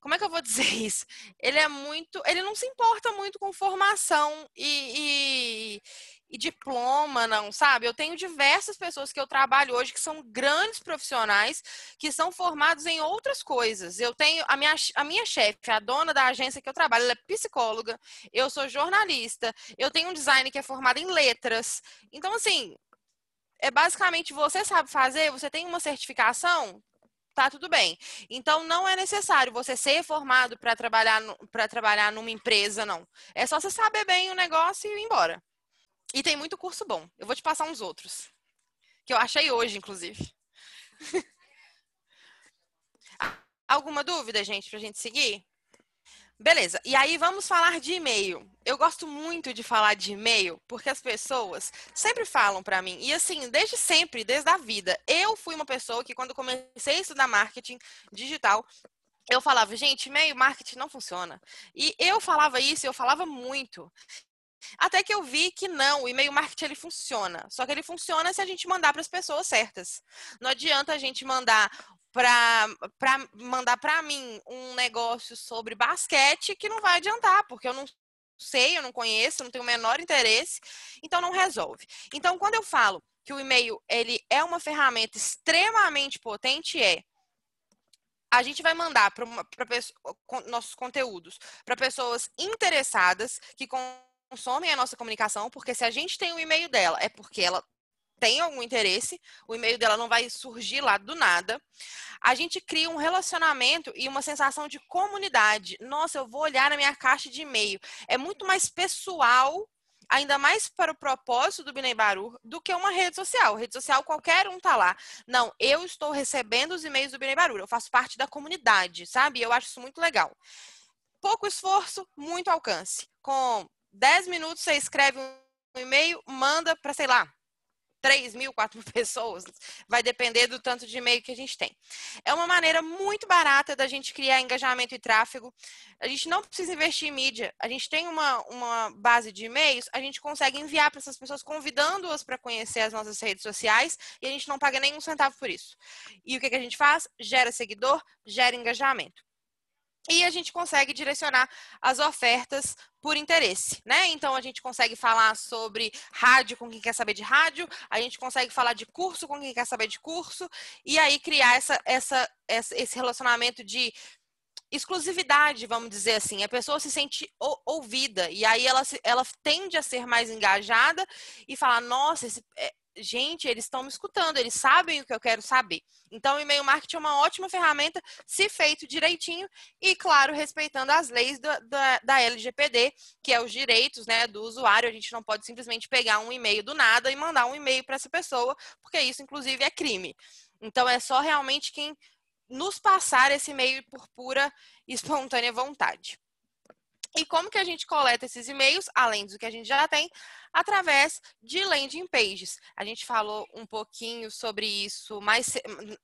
Como é que eu vou dizer isso? Ele é muito. Ele não se importa muito com formação e, e e diploma, não, sabe? Eu tenho diversas pessoas que eu trabalho hoje que são grandes profissionais, que são formados em outras coisas. Eu tenho a minha, a minha chefe, a dona da agência que eu trabalho, ela é psicóloga, eu sou jornalista, eu tenho um design que é formado em letras. Então, assim, é basicamente você sabe fazer, você tem uma certificação, tá tudo bem. Então não é necessário você ser formado para trabalhar para trabalhar numa empresa, não. É só você saber bem o negócio e ir embora. E tem muito curso bom. Eu vou te passar uns outros. Que eu achei hoje, inclusive. Alguma dúvida, gente, pra gente seguir? Beleza, e aí vamos falar de e-mail. Eu gosto muito de falar de e-mail porque as pessoas sempre falam para mim, e assim, desde sempre, desde a vida. Eu fui uma pessoa que, quando comecei a estudar marketing digital, eu falava, gente, e-mail marketing não funciona. E eu falava isso, eu falava muito. Até que eu vi que não, o e-mail marketing ele funciona. Só que ele funciona se a gente mandar para as pessoas certas. Não adianta a gente mandar para mandar para mim um negócio sobre basquete que não vai adiantar, porque eu não sei, eu não conheço, não tenho o menor interesse, então não resolve. Então, quando eu falo que o e-mail ele é uma ferramenta extremamente potente, é a gente vai mandar para nossos conteúdos para pessoas interessadas que consomem a nossa comunicação, porque se a gente tem o e-mail dela, é porque ela tem algum interesse, o e-mail dela não vai surgir lá do nada. A gente cria um relacionamento e uma sensação de comunidade. Nossa, eu vou olhar na minha caixa de e-mail. É muito mais pessoal, ainda mais para o propósito do Binei Baru, do que uma rede social. Rede social, qualquer um tá lá. Não, eu estou recebendo os e-mails do Binei Baru, eu faço parte da comunidade, sabe? Eu acho isso muito legal. pouco esforço, muito alcance. Com 10 minutos você escreve um e-mail, manda para, sei lá, 3 mil, 4 mil pessoas, vai depender do tanto de e-mail que a gente tem. É uma maneira muito barata da gente criar engajamento e tráfego. A gente não precisa investir em mídia. A gente tem uma, uma base de e-mails, a gente consegue enviar para essas pessoas, convidando-as para conhecer as nossas redes sociais e a gente não paga nenhum centavo por isso. E o que, que a gente faz? Gera seguidor, gera engajamento e a gente consegue direcionar as ofertas por interesse, né? Então a gente consegue falar sobre rádio com quem quer saber de rádio, a gente consegue falar de curso com quem quer saber de curso, e aí criar essa, essa, esse relacionamento de exclusividade, vamos dizer assim. A pessoa se sente ouvida e aí ela, ela tende a ser mais engajada e falar: nossa, esse, é, gente, eles estão me escutando, eles sabem o que eu quero saber. Então, o e-mail marketing é uma ótima ferramenta, se feito direitinho e, claro, respeitando as leis da, da, da, LGPD, que é os direitos né, do usuário. A gente não pode simplesmente pegar um e-mail do nada e mandar um e-mail para essa pessoa, porque isso, inclusive, é crime. Então, é só realmente quem nos passar esse e-mail por pura e espontânea vontade. E como que a gente coleta esses e-mails, além do que a gente já tem, através de landing pages. A gente falou um pouquinho sobre isso, mas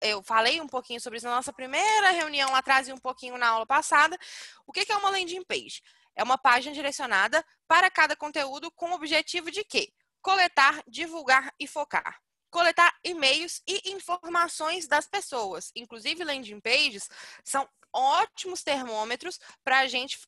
eu falei um pouquinho sobre isso na nossa primeira reunião lá atrás e um pouquinho na aula passada. O que é uma landing page? É uma página direcionada para cada conteúdo com o objetivo de quê? Coletar, divulgar e focar coletar e-mails e informações das pessoas. Inclusive, landing pages são ótimos termômetros para a gente,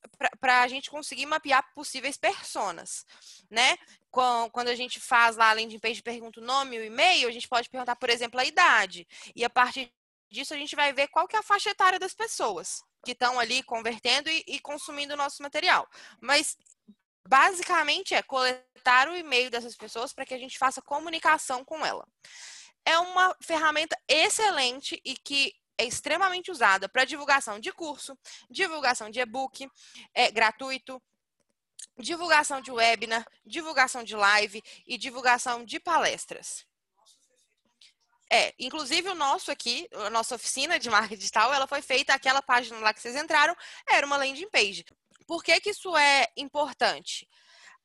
a gente conseguir mapear possíveis personas, né? Quando a gente faz lá a landing page, pergunta o nome e o e-mail, a gente pode perguntar, por exemplo, a idade. E a partir disso, a gente vai ver qual que é a faixa etária das pessoas que estão ali convertendo e, e consumindo o nosso material. Mas basicamente é coletar o e-mail dessas pessoas para que a gente faça comunicação com ela. É uma ferramenta excelente e que é extremamente usada para divulgação de curso, divulgação de e-book é, gratuito, divulgação de webinar, divulgação de live e divulgação de palestras. É, inclusive o nosso aqui, a nossa oficina de marketing digital, ela foi feita, aquela página lá que vocês entraram, era uma landing page. Por que, que isso é importante?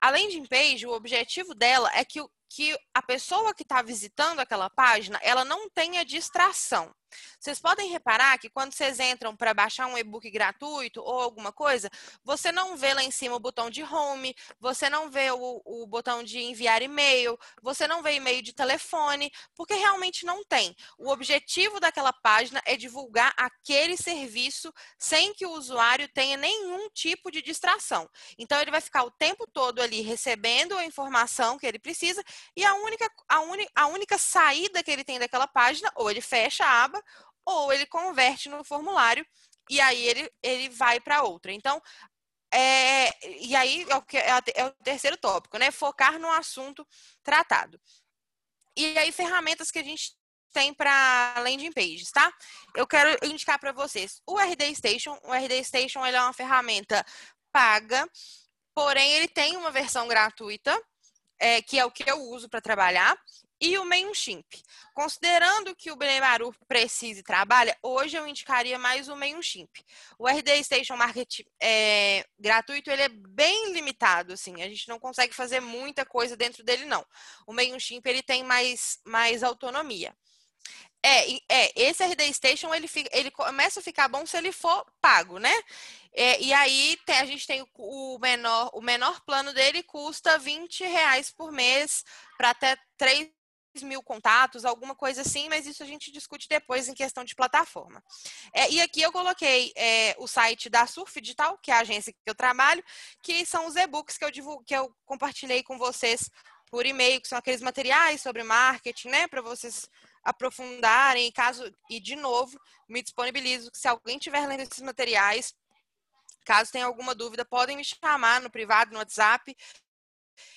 A landing page, o objetivo dela é que, que a pessoa que está visitando aquela página, ela não tenha distração. Vocês podem reparar que quando vocês entram para baixar um e-book gratuito ou alguma coisa, você não vê lá em cima o botão de home, você não vê o, o botão de enviar e-mail, você não vê e-mail de telefone, porque realmente não tem. O objetivo daquela página é divulgar aquele serviço sem que o usuário tenha nenhum tipo de distração. Então, ele vai ficar o tempo todo ali recebendo a informação que ele precisa e a única, a, uni, a única saída que ele tem daquela página, ou ele fecha a aba, ou ele converte no formulário e aí ele, ele vai para outra. Então, é, e aí é o, que, é, é o terceiro tópico, né? Focar no assunto tratado. E aí, ferramentas que a gente tem para landing pages, tá? Eu quero indicar para vocês o RD Station. O RD Station ele é uma ferramenta paga, porém ele tem uma versão gratuita, é, que é o que eu uso para trabalhar e o MailChimp. Considerando que o Benebaru precisa e trabalha, hoje eu indicaria mais o MailChimp. O RD Station Market é, gratuito, ele é bem limitado, assim, a gente não consegue fazer muita coisa dentro dele, não. O MailChimp, ele tem mais, mais autonomia. É, é, esse RD Station, ele, fica, ele começa a ficar bom se ele for pago, né? É, e aí tem, a gente tem o, menor, o menor plano dele custa 20 reais por mês para até 3 mil contatos, alguma coisa assim, mas isso a gente discute depois em questão de plataforma. É, e aqui eu coloquei é, o site da Surf Digital, que é a agência que eu trabalho, que são os e-books que eu, divulgo, que eu compartilhei com vocês por e-mail, que são aqueles materiais sobre marketing, né, para vocês aprofundarem, caso, e de novo, me disponibilizo que se alguém tiver lendo esses materiais, caso tenha alguma dúvida, podem me chamar no privado, no WhatsApp,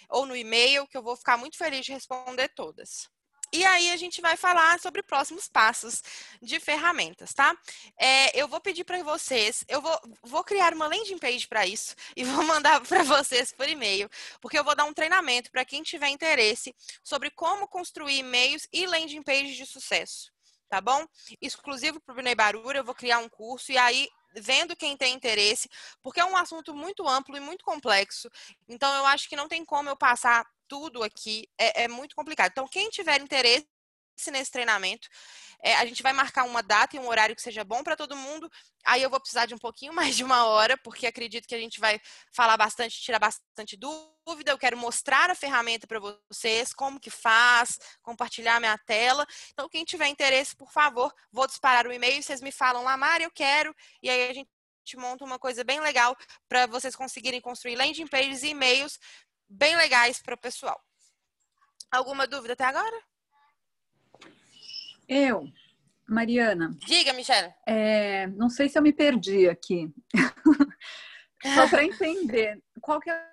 ou no e-mail, que eu vou ficar muito feliz de responder todas. E aí a gente vai falar sobre próximos passos de ferramentas, tá? É, eu vou pedir para vocês, eu vou, vou criar uma landing page para isso e vou mandar para vocês por e-mail, porque eu vou dar um treinamento para quem tiver interesse sobre como construir e-mails e landing pages de sucesso, tá bom? Exclusivo para o Barura, eu vou criar um curso e aí vendo quem tem interesse, porque é um assunto muito amplo e muito complexo. Então, eu acho que não tem como eu passar tudo aqui, é, é muito complicado. Então, quem tiver interesse nesse treinamento, é, a gente vai marcar uma data e um horário que seja bom para todo mundo. Aí eu vou precisar de um pouquinho mais de uma hora, porque acredito que a gente vai falar bastante, tirar bastante dúvida. Eu quero mostrar a ferramenta para vocês, como que faz, compartilhar minha tela. Então, quem tiver interesse, por favor, vou disparar o e-mail. Vocês me falam lá, Mari, eu quero. E aí a gente monta uma coisa bem legal para vocês conseguirem construir landing pages e e-mails bem legais para o pessoal. Alguma dúvida até agora? Eu, Mariana. Diga, Michelle. É, não sei se eu me perdi aqui. Só para entender, qual que, é,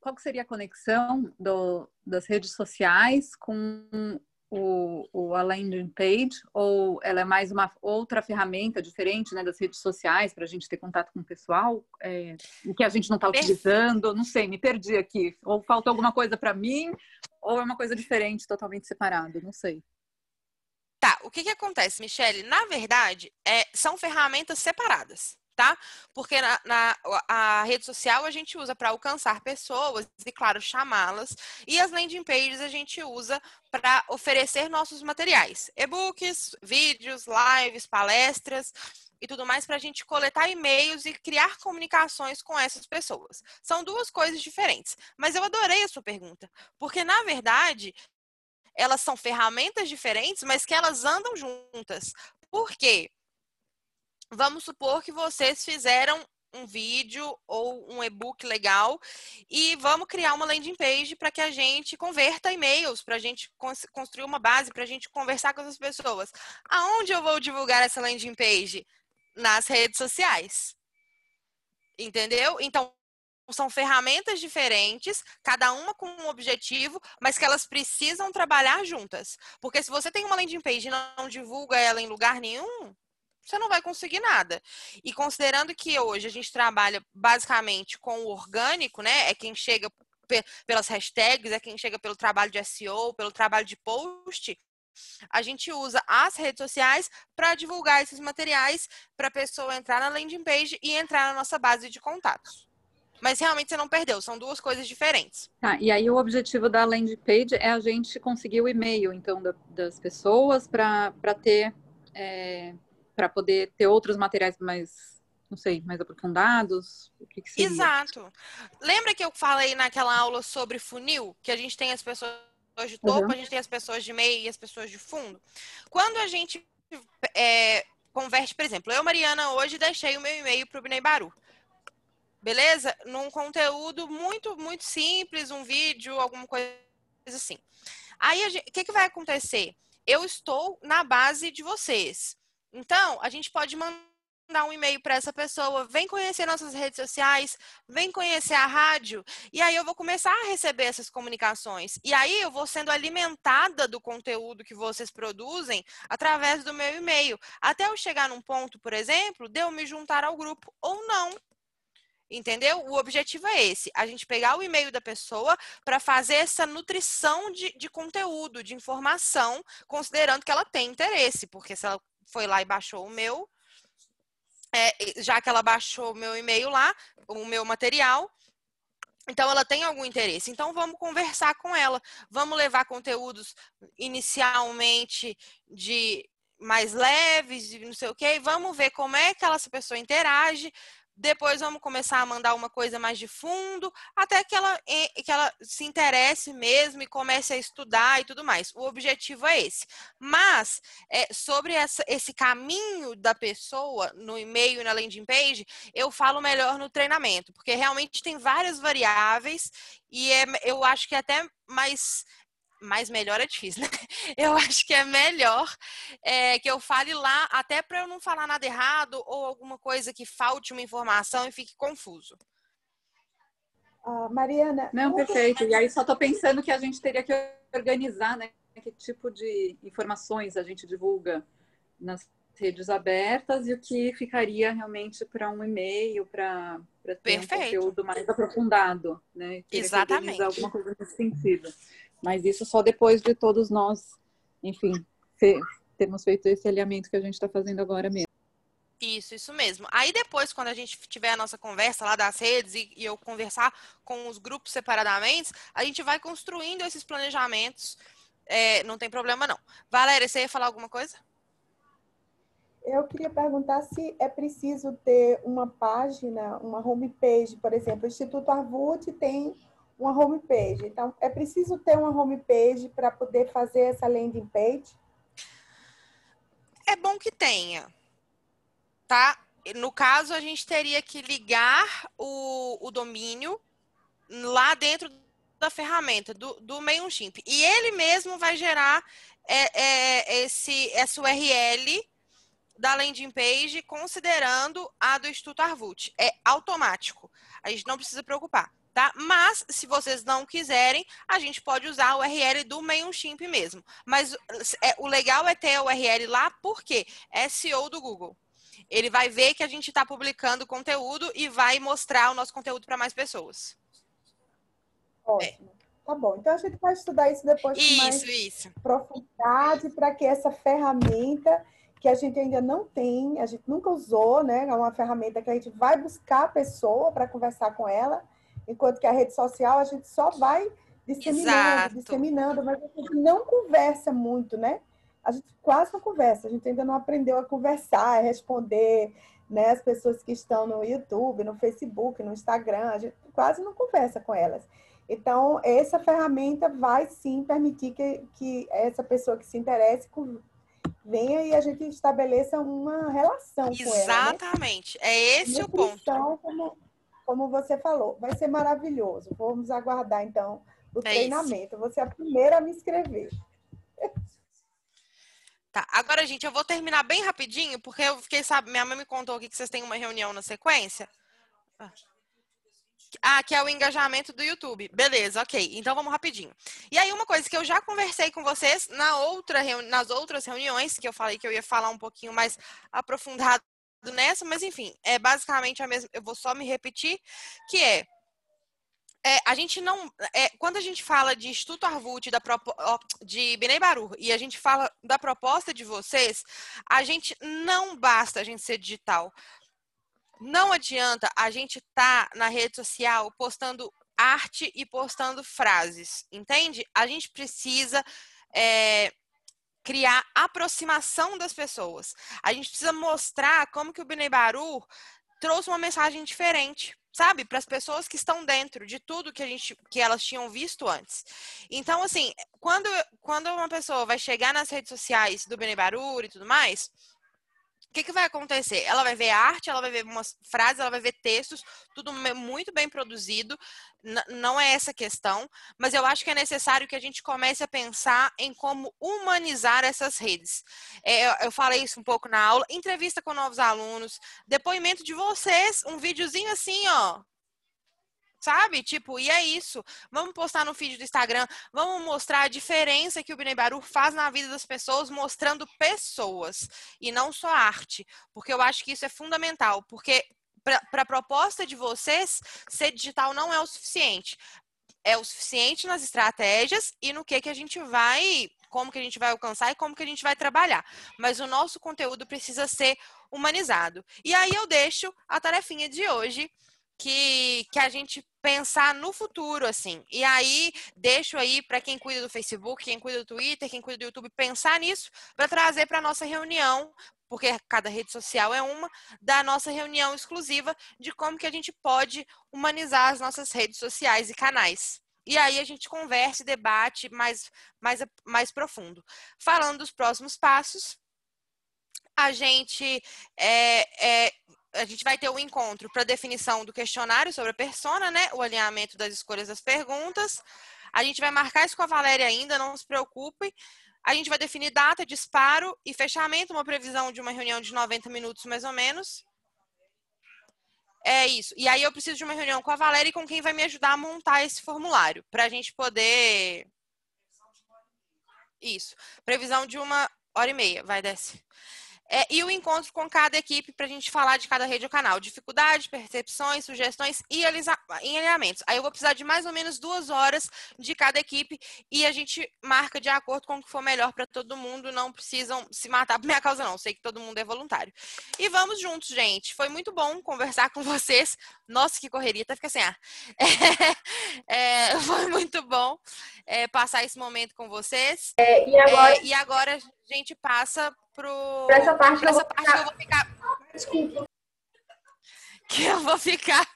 qual que seria a conexão do, das redes sociais com o, o, a landing page? Ou ela é mais uma outra ferramenta diferente né, das redes sociais para a gente ter contato com o pessoal? É, o que a gente não está utilizando? Não sei, me perdi aqui. Ou faltou alguma coisa para mim? Ou é uma coisa diferente, totalmente separada? Não sei. Tá, o que, que acontece, Michele? Na verdade, é, são ferramentas separadas, tá? Porque na, na a rede social a gente usa para alcançar pessoas e, claro, chamá-las. E as landing pages a gente usa para oferecer nossos materiais, e-books, vídeos, lives, palestras e tudo mais para a gente coletar e-mails e criar comunicações com essas pessoas. São duas coisas diferentes. Mas eu adorei a sua pergunta, porque na verdade elas são ferramentas diferentes, mas que elas andam juntas. Por quê? Vamos supor que vocês fizeram um vídeo ou um e-book legal e vamos criar uma landing page para que a gente converta e-mails, para a gente construir uma base, para a gente conversar com as pessoas. Aonde eu vou divulgar essa landing page? Nas redes sociais. Entendeu? Então, são ferramentas diferentes, cada uma com um objetivo, mas que elas precisam trabalhar juntas. Porque se você tem uma landing page e não divulga ela em lugar nenhum, você não vai conseguir nada. E considerando que hoje a gente trabalha basicamente com o orgânico, né? É quem chega pelas hashtags, é quem chega pelo trabalho de SEO, pelo trabalho de post. A gente usa as redes sociais para divulgar esses materiais para a pessoa entrar na landing page e entrar na nossa base de contatos. Mas realmente você não perdeu, são duas coisas diferentes. Tá, e aí o objetivo da landing page é a gente conseguir o e-mail, então, da, das pessoas para ter, é, para poder ter outros materiais mais, não sei, mais aprofundados? O que, que seria? Exato. Lembra que eu falei naquela aula sobre funil, que a gente tem as pessoas de topo, uhum. a gente tem as pessoas de meio e as pessoas de fundo? Quando a gente é, converte, por exemplo, eu, Mariana, hoje deixei o meu e-mail para o Binei Baru beleza? Num conteúdo muito, muito simples, um vídeo, alguma coisa assim. Aí, o que, que vai acontecer? Eu estou na base de vocês. Então, a gente pode mandar um e-mail para essa pessoa, vem conhecer nossas redes sociais, vem conhecer a rádio, e aí eu vou começar a receber essas comunicações. E aí eu vou sendo alimentada do conteúdo que vocês produzem através do meu e-mail. Até eu chegar num ponto, por exemplo, de eu me juntar ao grupo ou não. Entendeu? O objetivo é esse: a gente pegar o e-mail da pessoa para fazer essa nutrição de, de conteúdo, de informação, considerando que ela tem interesse, porque se ela foi lá e baixou o meu, é, já que ela baixou o meu e-mail lá, o meu material, então ela tem algum interesse. Então vamos conversar com ela, vamos levar conteúdos inicialmente de mais leves, não sei o quê, vamos ver como é que ela, essa pessoa interage, depois vamos começar a mandar uma coisa mais de fundo, até que ela, que ela se interesse mesmo e comece a estudar e tudo mais. O objetivo é esse. Mas, é, sobre essa, esse caminho da pessoa no e-mail e na landing page, eu falo melhor no treinamento, porque realmente tem várias variáveis e é, eu acho que é até mais mais melhor é difícil, né? Eu acho que é melhor é, que eu fale lá, até para eu não falar nada errado ou alguma coisa que falte uma informação e fique confuso. Uh, Mariana. Não, perfeito. E aí só estou pensando que a gente teria que organizar, né? Que tipo de informações a gente divulga nas redes abertas e o que ficaria realmente para um e-mail, para ter Perfeito. um conteúdo mais aprofundado, né? Exatamente. Alguma coisa nesse sentido. Mas isso só depois de todos nós, enfim, termos feito esse alinhamento que a gente está fazendo agora mesmo. Isso, isso mesmo. Aí depois, quando a gente tiver a nossa conversa lá das redes e, e eu conversar com os grupos separadamente, a gente vai construindo esses planejamentos. É, não tem problema, não. Valéria, você ia falar alguma coisa? Eu queria perguntar se é preciso ter uma página, uma homepage, por exemplo, o Instituto Arvut tem uma homepage. Então, é preciso ter uma homepage para poder fazer essa landing page? É bom que tenha tá? No caso, a gente teria que ligar o, o domínio lá dentro da ferramenta, do, do MailChimp. E ele mesmo vai gerar é, é, esse, essa URL da landing page considerando a do Instituto Arvut. É automático. A gente não precisa preocupar, tá? Mas, se vocês não quiserem, a gente pode usar a URL do MailChimp mesmo. Mas é, o legal é ter a URL lá, porque SEO do Google ele vai ver que a gente está publicando conteúdo e vai mostrar o nosso conteúdo para mais pessoas. Ótimo. É. Tá bom. Então a gente vai estudar isso depois isso, com mais isso. profundidade para que essa ferramenta que a gente ainda não tem, a gente nunca usou, né? É uma ferramenta que a gente vai buscar a pessoa para conversar com ela, enquanto que a rede social a gente só vai disseminando, Exato. disseminando, mas a gente não conversa muito, né? a gente quase não conversa, a gente ainda não aprendeu a conversar, a responder né, as pessoas que estão no YouTube, no Facebook, no Instagram, a gente quase não conversa com elas. Então, essa ferramenta vai sim permitir que, que essa pessoa que se interesse venha e a gente estabeleça uma relação Exatamente. com ela. Né? Exatamente, né? é esse o ponto. Como, como você falou, vai ser maravilhoso. Vamos aguardar, então, o é treinamento. Isso. Você é a primeira a me inscrever. Tá, agora, gente, eu vou terminar bem rapidinho, porque eu fiquei, sabe, minha mãe me contou aqui que vocês têm uma reunião na sequência. Ah, que é o engajamento do YouTube. Beleza, ok. Então vamos rapidinho. E aí, uma coisa que eu já conversei com vocês na outra nas outras reuniões, que eu falei que eu ia falar um pouquinho mais aprofundado nessa, mas enfim, é basicamente a mesma. Eu vou só me repetir, que é é, a gente não. É, quando a gente fala de Instituto Arvut, da, de Benei Baru, e a gente fala da proposta de vocês, a gente não basta a gente ser digital. Não adianta a gente estar tá na rede social postando arte e postando frases, entende? A gente precisa é, criar aproximação das pessoas. A gente precisa mostrar como que o Benei Baru trouxe uma mensagem diferente sabe, para as pessoas que estão dentro de tudo que a gente que elas tinham visto antes. Então, assim, quando quando uma pessoa vai chegar nas redes sociais do Bene Barur e tudo mais, o que, que vai acontecer? Ela vai ver arte, ela vai ver umas frases, ela vai ver textos, tudo muito bem produzido. N não é essa questão, mas eu acho que é necessário que a gente comece a pensar em como humanizar essas redes. É, eu falei isso um pouco na aula, entrevista com novos alunos, depoimento de vocês, um videozinho assim, ó, sabe? Tipo, e é isso. Vamos postar no feed do Instagram, vamos mostrar a diferença que o Bnei Baru faz na vida das pessoas, mostrando pessoas e não só arte, porque eu acho que isso é fundamental, porque para a proposta de vocês, ser digital não é o suficiente. É o suficiente nas estratégias e no que que a gente vai, como que a gente vai alcançar e como que a gente vai trabalhar. Mas o nosso conteúdo precisa ser humanizado. E aí eu deixo a tarefinha de hoje que, que a gente pensar no futuro, assim. E aí, deixo aí para quem cuida do Facebook, quem cuida do Twitter, quem cuida do YouTube, pensar nisso para trazer para nossa reunião, porque cada rede social é uma, da nossa reunião exclusiva de como que a gente pode humanizar as nossas redes sociais e canais. E aí a gente conversa e debate mais, mais, mais profundo. Falando dos próximos passos, a gente é, é, a gente vai ter o um encontro para definição do questionário sobre a persona, né? O alinhamento das escolhas das perguntas. A gente vai marcar isso com a Valéria ainda, não se preocupe. A gente vai definir data, disparo e fechamento, uma previsão de uma reunião de 90 minutos mais ou menos. É isso. E aí eu preciso de uma reunião com a Valéria e com quem vai me ajudar a montar esse formulário, para a gente poder. Isso. Previsão de uma hora e meia, vai descer. É, e o encontro com cada equipe para a gente falar de cada rede ou canal. Dificuldade, percepções, sugestões e alinhamentos. Aí eu vou precisar de mais ou menos duas horas de cada equipe e a gente marca de acordo com o que for melhor para todo mundo. Não precisam se matar por minha causa, não. Sei que todo mundo é voluntário. E vamos juntos, gente. Foi muito bom conversar com vocês. Nossa, que correria, até fica assim, ah. É, é, foi muito bom é, passar esse momento com vocês. É, e, agora... É, e agora a gente passa pro. Pra essa parte, pra essa parte ficar... eu vou ficar. Desculpa. Que eu vou ficar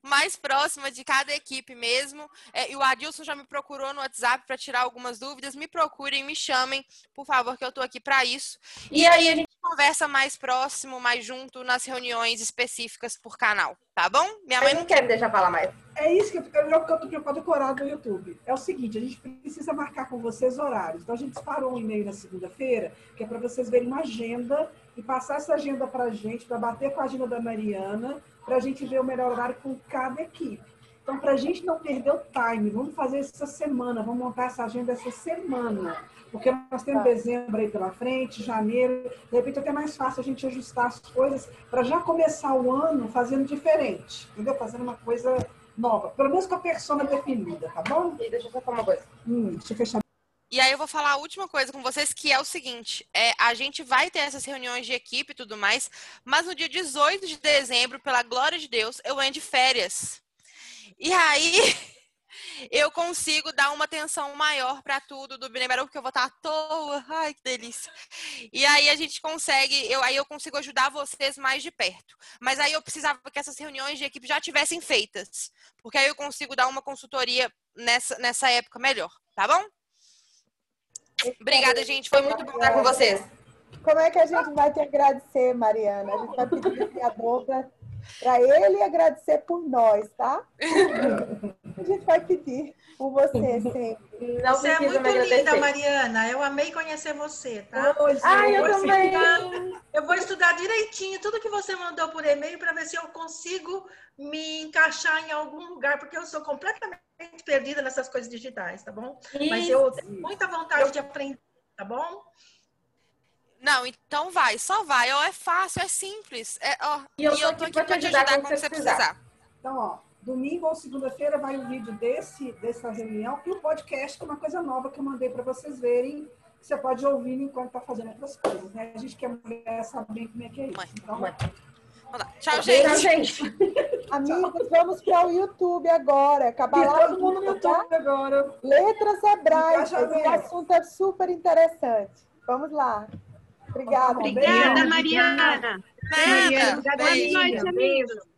mais próxima de cada equipe mesmo. É, e o Adilson já me procurou no WhatsApp para tirar algumas dúvidas. Me procurem, me chamem, por favor, que eu estou aqui para isso. E, e aí a gente conversa mais próximo, mais junto nas reuniões específicas por canal, tá bom? Minha mãe não quer me deixar falar mais. É isso que eu, eu, eu tô preocupado decorado no YouTube. É o seguinte, a gente precisa marcar com vocês horários. Então a gente disparou um e-mail na segunda-feira, que é para vocês verem uma agenda e passar essa agenda para a gente, para bater com a agenda da Mariana, para a gente ver o melhor horário com cada equipe. Então, para a gente não perder o time, vamos fazer isso essa semana, vamos montar essa agenda essa semana. Porque nós temos tá. dezembro aí pela frente, janeiro, de repente é até mais fácil a gente ajustar as coisas para já começar o ano fazendo diferente, entendeu? Fazendo uma coisa nova, pelo menos com a persona definida, tá bom? E deixa eu só falar uma coisa. Hum, deixa eu fechar. E aí eu vou falar a última coisa com vocês, que é o seguinte: é, a gente vai ter essas reuniões de equipe e tudo mais, mas no dia 18 de dezembro, pela glória de Deus, eu ando de férias. E aí eu consigo dar uma atenção maior para tudo do Binebaru, porque eu vou estar à toa. Ai, que delícia. E aí a gente consegue, eu, aí eu consigo ajudar vocês mais de perto. Mas aí eu precisava que essas reuniões de equipe já tivessem feitas, porque aí eu consigo dar uma consultoria nessa, nessa época melhor, tá bom? Obrigada, gente. Foi muito bom estar com vocês. Como é que a gente vai te agradecer, Mariana? A gente vai pedir a criador para ele agradecer por nós, tá? A gente vai pedir por você sempre. Não você é muito linda, Mariana. Eu amei conhecer você, tá? Hoje, ah, eu, eu também. Estudar, eu vou estudar direitinho tudo que você mandou por e-mail para ver se eu consigo me encaixar em algum lugar, porque eu sou completamente perdida nessas coisas digitais, tá bom? Isso. Mas eu tenho muita vontade eu... de aprender, tá bom? Não, então vai, só vai. Ó, é fácil, é simples. É, ó, e eu, e eu tô aqui para te ajudar, quando você precisar. precisar. Então, ó, domingo ou segunda-feira vai o vídeo desse, dessa reunião e o podcast, que é uma coisa nova que eu mandei para vocês verem. Você pode ouvir enquanto está fazendo outras coisas, né? A gente quer mulher saber como é que é isso. Então, Mãe. Tchau, gente. Tchau, gente. Amigos, vamos para o YouTube agora. Acabar lá todo mundo no YouTube tá? agora. Letras hebraicas. O assunto é super interessante. Vamos lá. Obrigada. Obrigada, Mariana. Mariana. Boa noite, amigos.